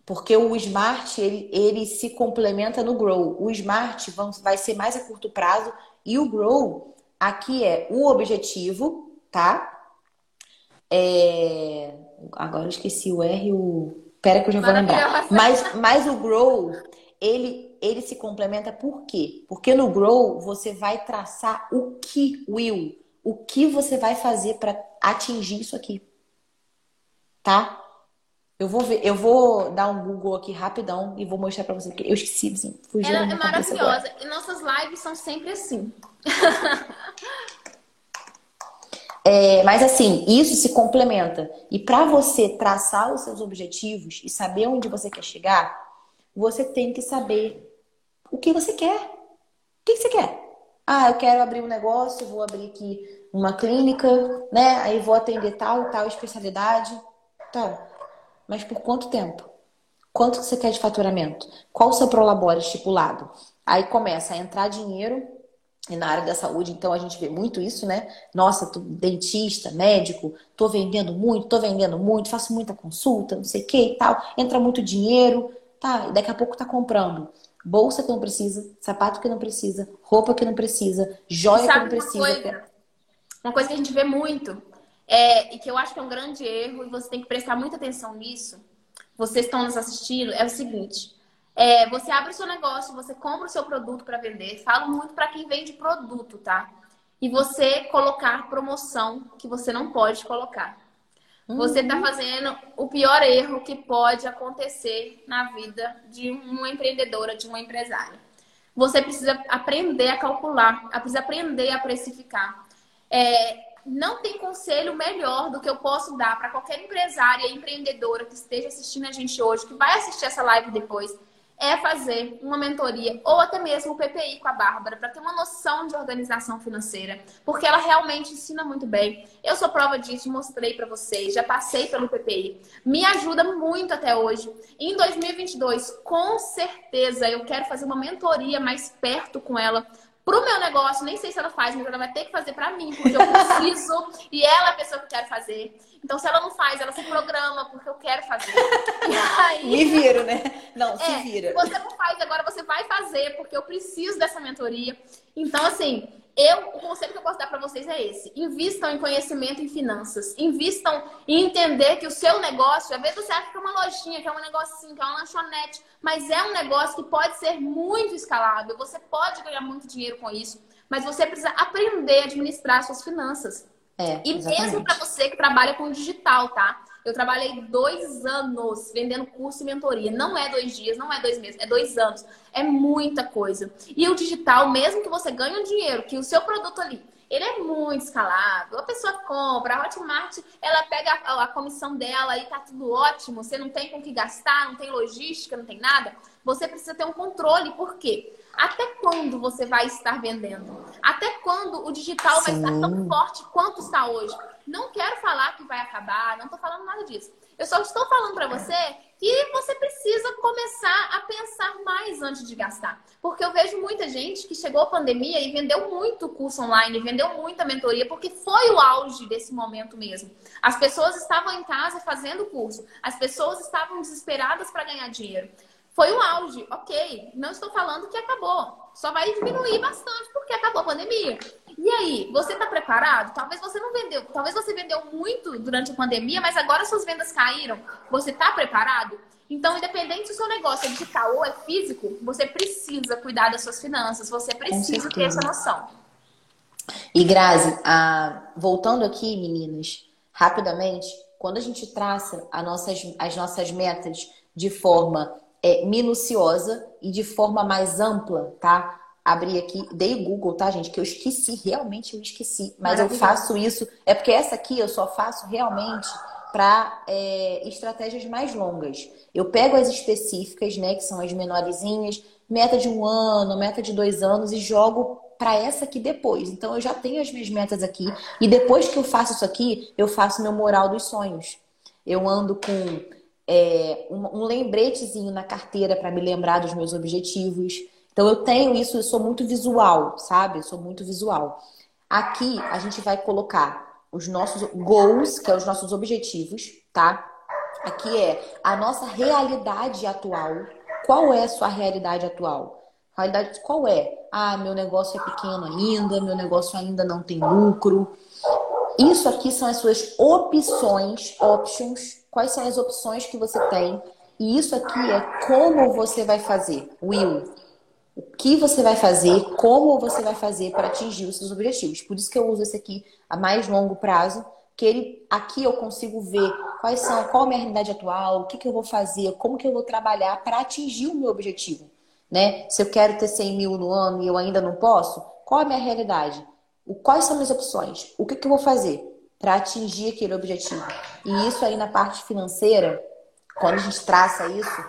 Porque o Smart, ele, ele se complementa no Grow. O Smart vai ser mais a curto prazo e o Grow, aqui é o objetivo, tá? É... Agora eu esqueci o R e o... Pera que eu já vou lembrar. Mas, mas o Grow, ele, ele se complementa por quê? Porque no Grow você vai traçar o que, Will, o que você vai fazer para atingir isso aqui tá? Eu vou ver, eu vou dar um Google aqui rapidão e vou mostrar para você, porque eu esqueci, assim, fugiu Ela é maravilhosa. E nossas lives são sempre assim. é, mas assim, isso se complementa. E para você traçar os seus objetivos e saber onde você quer chegar, você tem que saber o que você quer. O que você quer? Ah, eu quero abrir um negócio, vou abrir aqui uma clínica, né? Aí vou atender tal, tal especialidade. Tá. Mas por quanto tempo? Quanto você quer de faturamento? Qual o seu prolabore estipulado? Aí começa a entrar dinheiro e na área da saúde, então a gente vê muito isso, né? Nossa, tô dentista, médico, tô vendendo muito, tô vendendo muito, faço muita consulta, não sei o que e tal. Entra muito dinheiro, tá? E daqui a pouco tá comprando bolsa que não precisa, sapato que não precisa, roupa que não precisa, joia que não precisa. Uma coisa, uma coisa que a gente vê muito é, e que eu acho que é um grande erro e você tem que prestar muita atenção nisso, vocês estão nos assistindo, é o seguinte. É, você abre o seu negócio, você compra o seu produto para vender. Falo muito para quem vende produto, tá? E você colocar promoção que você não pode colocar. Uhum. Você está fazendo o pior erro que pode acontecer na vida de uma empreendedora, de uma empresária. Você precisa aprender a calcular, precisa aprender a precificar. É, não tem conselho melhor do que eu posso dar para qualquer empresária, empreendedora que esteja assistindo a gente hoje, que vai assistir essa live depois, é fazer uma mentoria ou até mesmo o PPI com a Bárbara para ter uma noção de organização financeira, porque ela realmente ensina muito bem. Eu sou prova disso, mostrei para vocês, já passei pelo PPI. Me ajuda muito até hoje. Em 2022, com certeza eu quero fazer uma mentoria mais perto com ela Pro meu negócio, nem sei se ela faz, mas ela vai ter que fazer para mim, porque eu preciso e ela é a pessoa que eu quero fazer. Então, se ela não faz, ela se programa, porque eu quero fazer. Aí... Me viro, né? Não, se é, vira. Você não faz, agora você vai fazer, porque eu preciso dessa mentoria. Então, assim, eu, o conselho que eu posso dar para vocês é esse: invistam em conhecimento em finanças, invistam em entender que o seu negócio, às vezes você acha que é uma lojinha, que é um negocinho, que é uma lanchonete, mas é um negócio que pode ser muito escalável, você pode ganhar muito dinheiro com isso, mas você precisa aprender a administrar suas finanças. É, e mesmo para você que trabalha com digital, tá? Eu trabalhei dois anos vendendo curso e mentoria. Não é dois dias, não é dois meses, é dois anos. É muita coisa. E o digital, mesmo que você ganhe o dinheiro, que o seu produto ali ele é muito escalável. A pessoa compra, a Hotmart, ela pega a, a, comissão dela e tá tudo ótimo. Você não tem com que gastar, não tem logística, não tem nada. Você precisa ter um controle. Por quê? Até quando você vai estar vendendo? Até quando o digital Sim. vai estar tão forte quanto está hoje? Não quero falar que vai acabar, não estou falando nada disso. Eu só estou falando para você que você precisa começar a pensar mais antes de gastar. Porque eu vejo muita gente que chegou a pandemia e vendeu muito curso online, vendeu muita mentoria, porque foi o auge desse momento mesmo. As pessoas estavam em casa fazendo curso, as pessoas estavam desesperadas para ganhar dinheiro. Foi o auge, ok. Não estou falando que acabou. Só vai diminuir bastante porque acabou a pandemia. E aí, você está preparado? Talvez você não vendeu, talvez você vendeu muito durante a pandemia, mas agora suas vendas caíram. Você está preparado? Então, independente se o seu negócio é digital ou é físico, você precisa cuidar das suas finanças, você precisa ter essa noção. E Grazi, voltando aqui, meninas, rapidamente, quando a gente traça nossas, as nossas metas de forma é, minuciosa e de forma mais ampla, tá? abri aqui, dei Google, tá, gente? Que eu esqueci, realmente eu esqueci. Mas eu faço isso, é porque essa aqui eu só faço realmente para é, estratégias mais longas. Eu pego as específicas, né, que são as menorzinhas, meta de um ano, meta de dois anos, e jogo para essa aqui depois. Então eu já tenho as minhas metas aqui, e depois que eu faço isso aqui, eu faço meu moral dos sonhos. Eu ando com é, um, um lembretezinho na carteira para me lembrar dos meus objetivos. Então eu tenho isso, eu sou muito visual, sabe? Eu sou muito visual. Aqui a gente vai colocar os nossos goals, que é os nossos objetivos, tá? Aqui é a nossa realidade atual. Qual é a sua realidade atual? Realidade qual é? Ah, meu negócio é pequeno ainda, meu negócio ainda não tem lucro. Isso aqui são as suas opções, options. Quais são as opções que você tem? E isso aqui é como você vai fazer. Will, o que você vai fazer, como você vai fazer para atingir os seus objetivos. Por isso que eu uso esse aqui a mais longo prazo, que ele aqui eu consigo ver quais são, qual é a minha realidade atual, o que, que eu vou fazer, como que eu vou trabalhar para atingir o meu objetivo. Né? Se eu quero ter 100 mil no ano e eu ainda não posso, qual é a minha realidade? Quais são minhas opções? O que, que eu vou fazer para atingir aquele objetivo? E isso aí na parte financeira, quando a gente traça isso,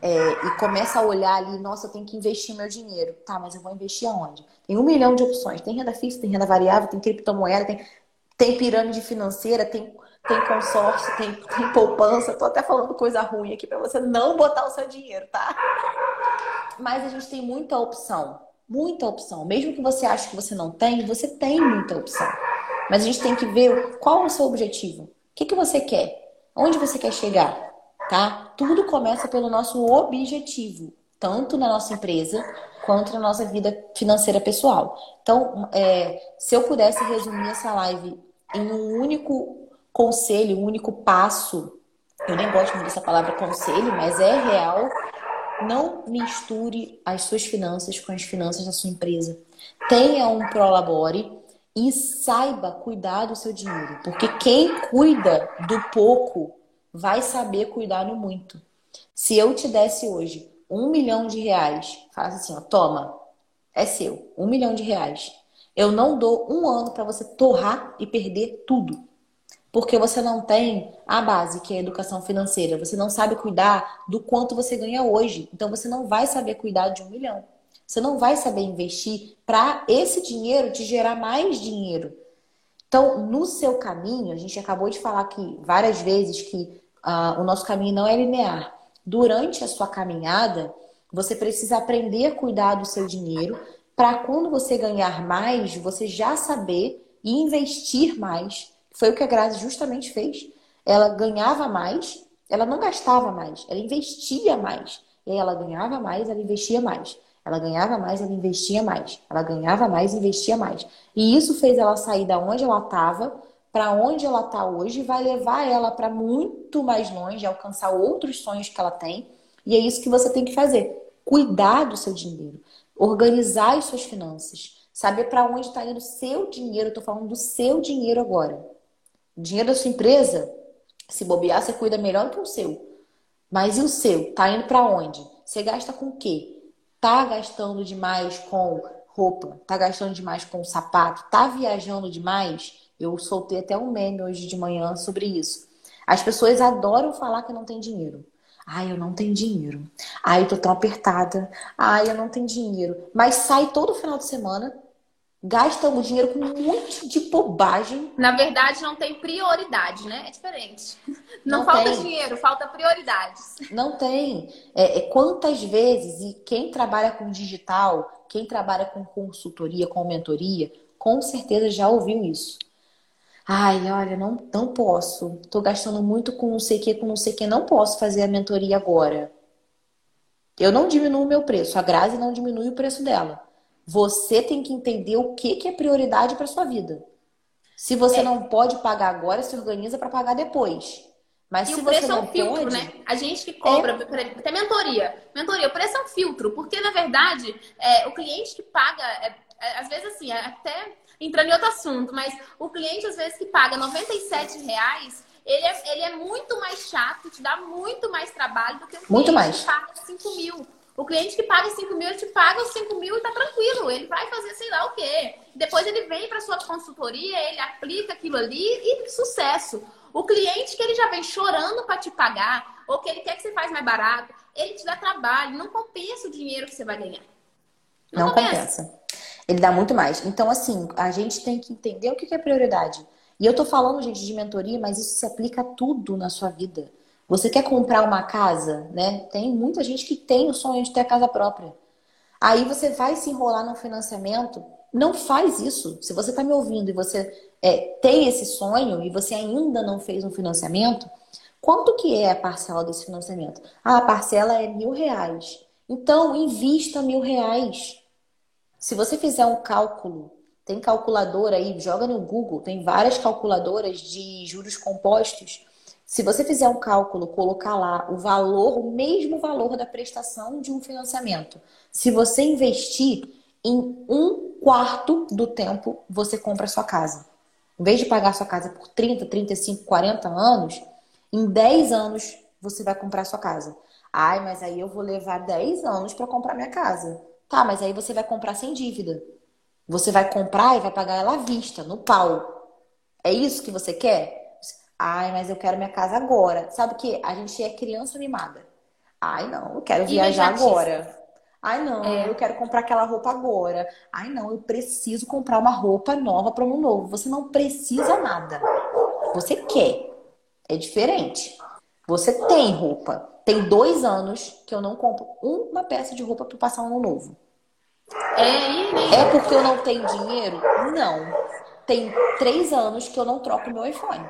é, e começa a olhar ali, nossa, eu tenho que investir meu dinheiro. Tá, mas eu vou investir aonde? Tem um milhão de opções. Tem renda fixa, tem renda variável, tem criptomoeda, tem, tem pirâmide financeira, tem, tem consórcio, tem, tem poupança. Tô até falando coisa ruim aqui para você não botar o seu dinheiro, tá? Mas a gente tem muita opção. Muita opção. Mesmo que você ache que você não tem, você tem muita opção. Mas a gente tem que ver qual é o seu objetivo. O que, que você quer? Onde você quer chegar? tá? Tudo começa pelo nosso objetivo, tanto na nossa empresa quanto na nossa vida financeira pessoal. Então, é, se eu pudesse resumir essa live em um único conselho, um único passo, eu nem gosto muito dessa palavra conselho, mas é real. Não misture as suas finanças com as finanças da sua empresa. Tenha um prolabore e saiba cuidar do seu dinheiro, porque quem cuida do pouco vai saber cuidar no muito. Se eu te desse hoje um milhão de reais, faz assim, ó, toma, é seu, um milhão de reais. Eu não dou um ano para você torrar e perder tudo. Porque você não tem a base, que é a educação financeira. Você não sabe cuidar do quanto você ganha hoje. Então você não vai saber cuidar de um milhão. Você não vai saber investir para esse dinheiro te gerar mais dinheiro. Então, no seu caminho, a gente acabou de falar aqui várias vezes que uh, o nosso caminho não é linear. Durante a sua caminhada, você precisa aprender a cuidar do seu dinheiro para quando você ganhar mais, você já saber e investir mais. Foi o que a Grazi justamente fez. Ela ganhava mais, ela não gastava mais, ela investia mais. E ela ganhava mais, ela investia mais. Ela ganhava mais, ela investia mais. Ela ganhava mais, investia mais. E isso fez ela sair da onde ela estava para onde ela está hoje, vai levar ela para muito mais longe, alcançar outros sonhos que ela tem. E é isso que você tem que fazer: cuidar do seu dinheiro, organizar as suas finanças, saber para onde está indo o seu dinheiro. Estou falando do seu dinheiro agora. O dinheiro da sua empresa, Se bobear, você cuida melhor que o seu. Mas e o seu? Tá indo para onde? Você gasta com o quê? Tá gastando demais com roupa? Tá gastando demais com sapato? Tá viajando demais? Eu soltei até um meme hoje de manhã sobre isso. As pessoas adoram falar que não tem dinheiro. Ai, eu não tenho dinheiro. Ai, eu tô tão apertada. Ai, eu não tenho dinheiro. Mas sai todo final de semana, gasta o dinheiro com um monte de bobagem. Na verdade, não tem prioridade, né? É diferente. Não, não falta tem. dinheiro, falta prioridades. Não tem. É, é, quantas vezes, e quem trabalha com digital, quem trabalha com consultoria, com mentoria, com certeza já ouviu isso. Ai, olha, não, não posso. Tô gastando muito com não sei o que, com não sei o que. Não posso fazer a mentoria agora. Eu não diminuo o meu preço. A Grazi não diminui o preço dela. Você tem que entender o que, que é prioridade para sua vida. Se você é. não pode pagar agora, se organiza para pagar depois. Mas e se o preço você é um filtro, pode... né? A gente que cobra, é... até mentoria. Mentoria, o preço é um filtro, porque na verdade é, o cliente que paga, é, é, às vezes assim, é até entrando em outro assunto, mas o cliente, às vezes, que paga 97 reais, ele é, ele é muito mais chato, te dá muito mais trabalho do que o cliente muito mais. que paga 5 mil. O cliente que paga 5 mil, ele te paga os 5 mil e tá tranquilo. Ele vai fazer sei lá o quê. Depois ele vem para sua consultoria, ele aplica aquilo ali e sucesso. O cliente que ele já vem chorando para te pagar, ou que ele quer que você faça mais barato, ele te dá trabalho, não compensa o dinheiro que você vai ganhar. Não, não compensa. compensa. Ele dá muito mais. Então, assim, a gente tem que entender o que é prioridade. E eu tô falando, gente, de mentoria, mas isso se aplica a tudo na sua vida. Você quer comprar uma casa, né? Tem muita gente que tem o sonho de ter a casa própria. Aí você vai se enrolar no financiamento. Não faz isso. Se você está me ouvindo e você é, tem esse sonho e você ainda não fez um financiamento, quanto que é a parcela desse financiamento? Ah, a parcela é mil reais. Então, invista mil reais. Se você fizer um cálculo, tem calculadora aí, joga no Google, tem várias calculadoras de juros compostos. Se você fizer um cálculo, colocar lá o valor, o mesmo valor da prestação de um financiamento, se você investir em um quarto do tempo, você compra a sua casa. Em vez de pagar a sua casa por 30, 35, 40 anos, em 10 anos você vai comprar a sua casa. Ai, mas aí eu vou levar 10 anos para comprar minha casa. Tá, mas aí você vai comprar sem dívida. Você vai comprar e vai pagar ela à vista, no pau. É isso que você quer? Ai, mas eu quero minha casa agora. Sabe o que? A gente é criança mimada. Ai, não, eu quero viajar agora. Ai, não, é. eu quero comprar aquela roupa agora. Ai, não, eu preciso comprar uma roupa nova para um novo. Você não precisa nada. Você quer. É diferente. Você tem roupa. Tem dois anos que eu não compro uma peça de roupa para passar um ano novo. É, é porque eu não tenho dinheiro? Não. Tem três anos que eu não troco meu iPhone.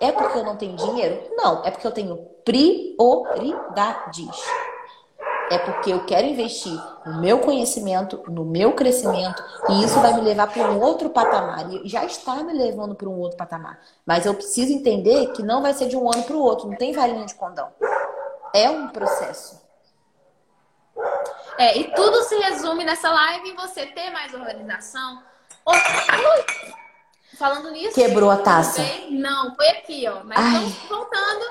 É porque eu não tenho dinheiro? Não. É porque eu tenho prioridades. É porque eu quero investir no meu conhecimento, no meu crescimento, e isso vai me levar para um outro patamar. E já está me levando para um outro patamar. Mas eu preciso entender que não vai ser de um ano para o outro, não tem varinha de condão. É um processo. É, e tudo se resume nessa live em você ter mais organização. Oh, falando nisso. Quebrou a taça. Não, foi aqui, ó. Mas Ai. voltando,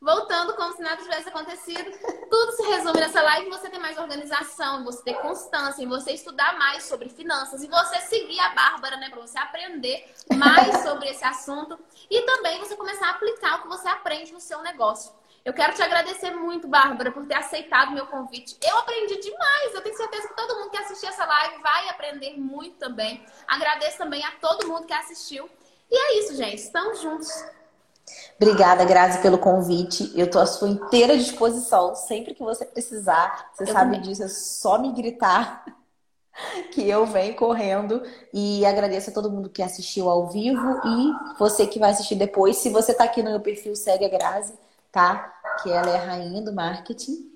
voltando como se nada tivesse acontecido. Tudo se resume nessa live você ter mais organização, você ter constância, em você estudar mais sobre finanças e você seguir a Bárbara, né? Para você aprender mais sobre esse assunto e também você começar a aplicar o que você aprende no seu negócio. Eu quero te agradecer muito, Bárbara, por ter aceitado o meu convite. Eu aprendi demais. Eu tenho certeza que todo mundo que assistiu essa live vai aprender muito também. Agradeço também a todo mundo que assistiu. E é isso, gente. Estamos juntos. Obrigada, Grazi, pelo convite. Eu estou à sua inteira disposição. Sempre que você precisar, você eu sabe também. disso, é só me gritar que eu venho correndo. E agradeço a todo mundo que assistiu ao vivo e você que vai assistir depois. Se você está aqui no meu perfil, segue a Grazi tá? Que ela é a rainha do marketing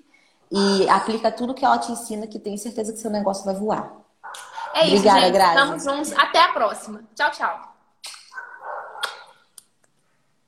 e aplica tudo que ela te ensina, que tenho certeza que seu negócio vai voar. É isso, Obrigada, gente. Grazi. Estamos juntos. Até a próxima. Tchau, tchau.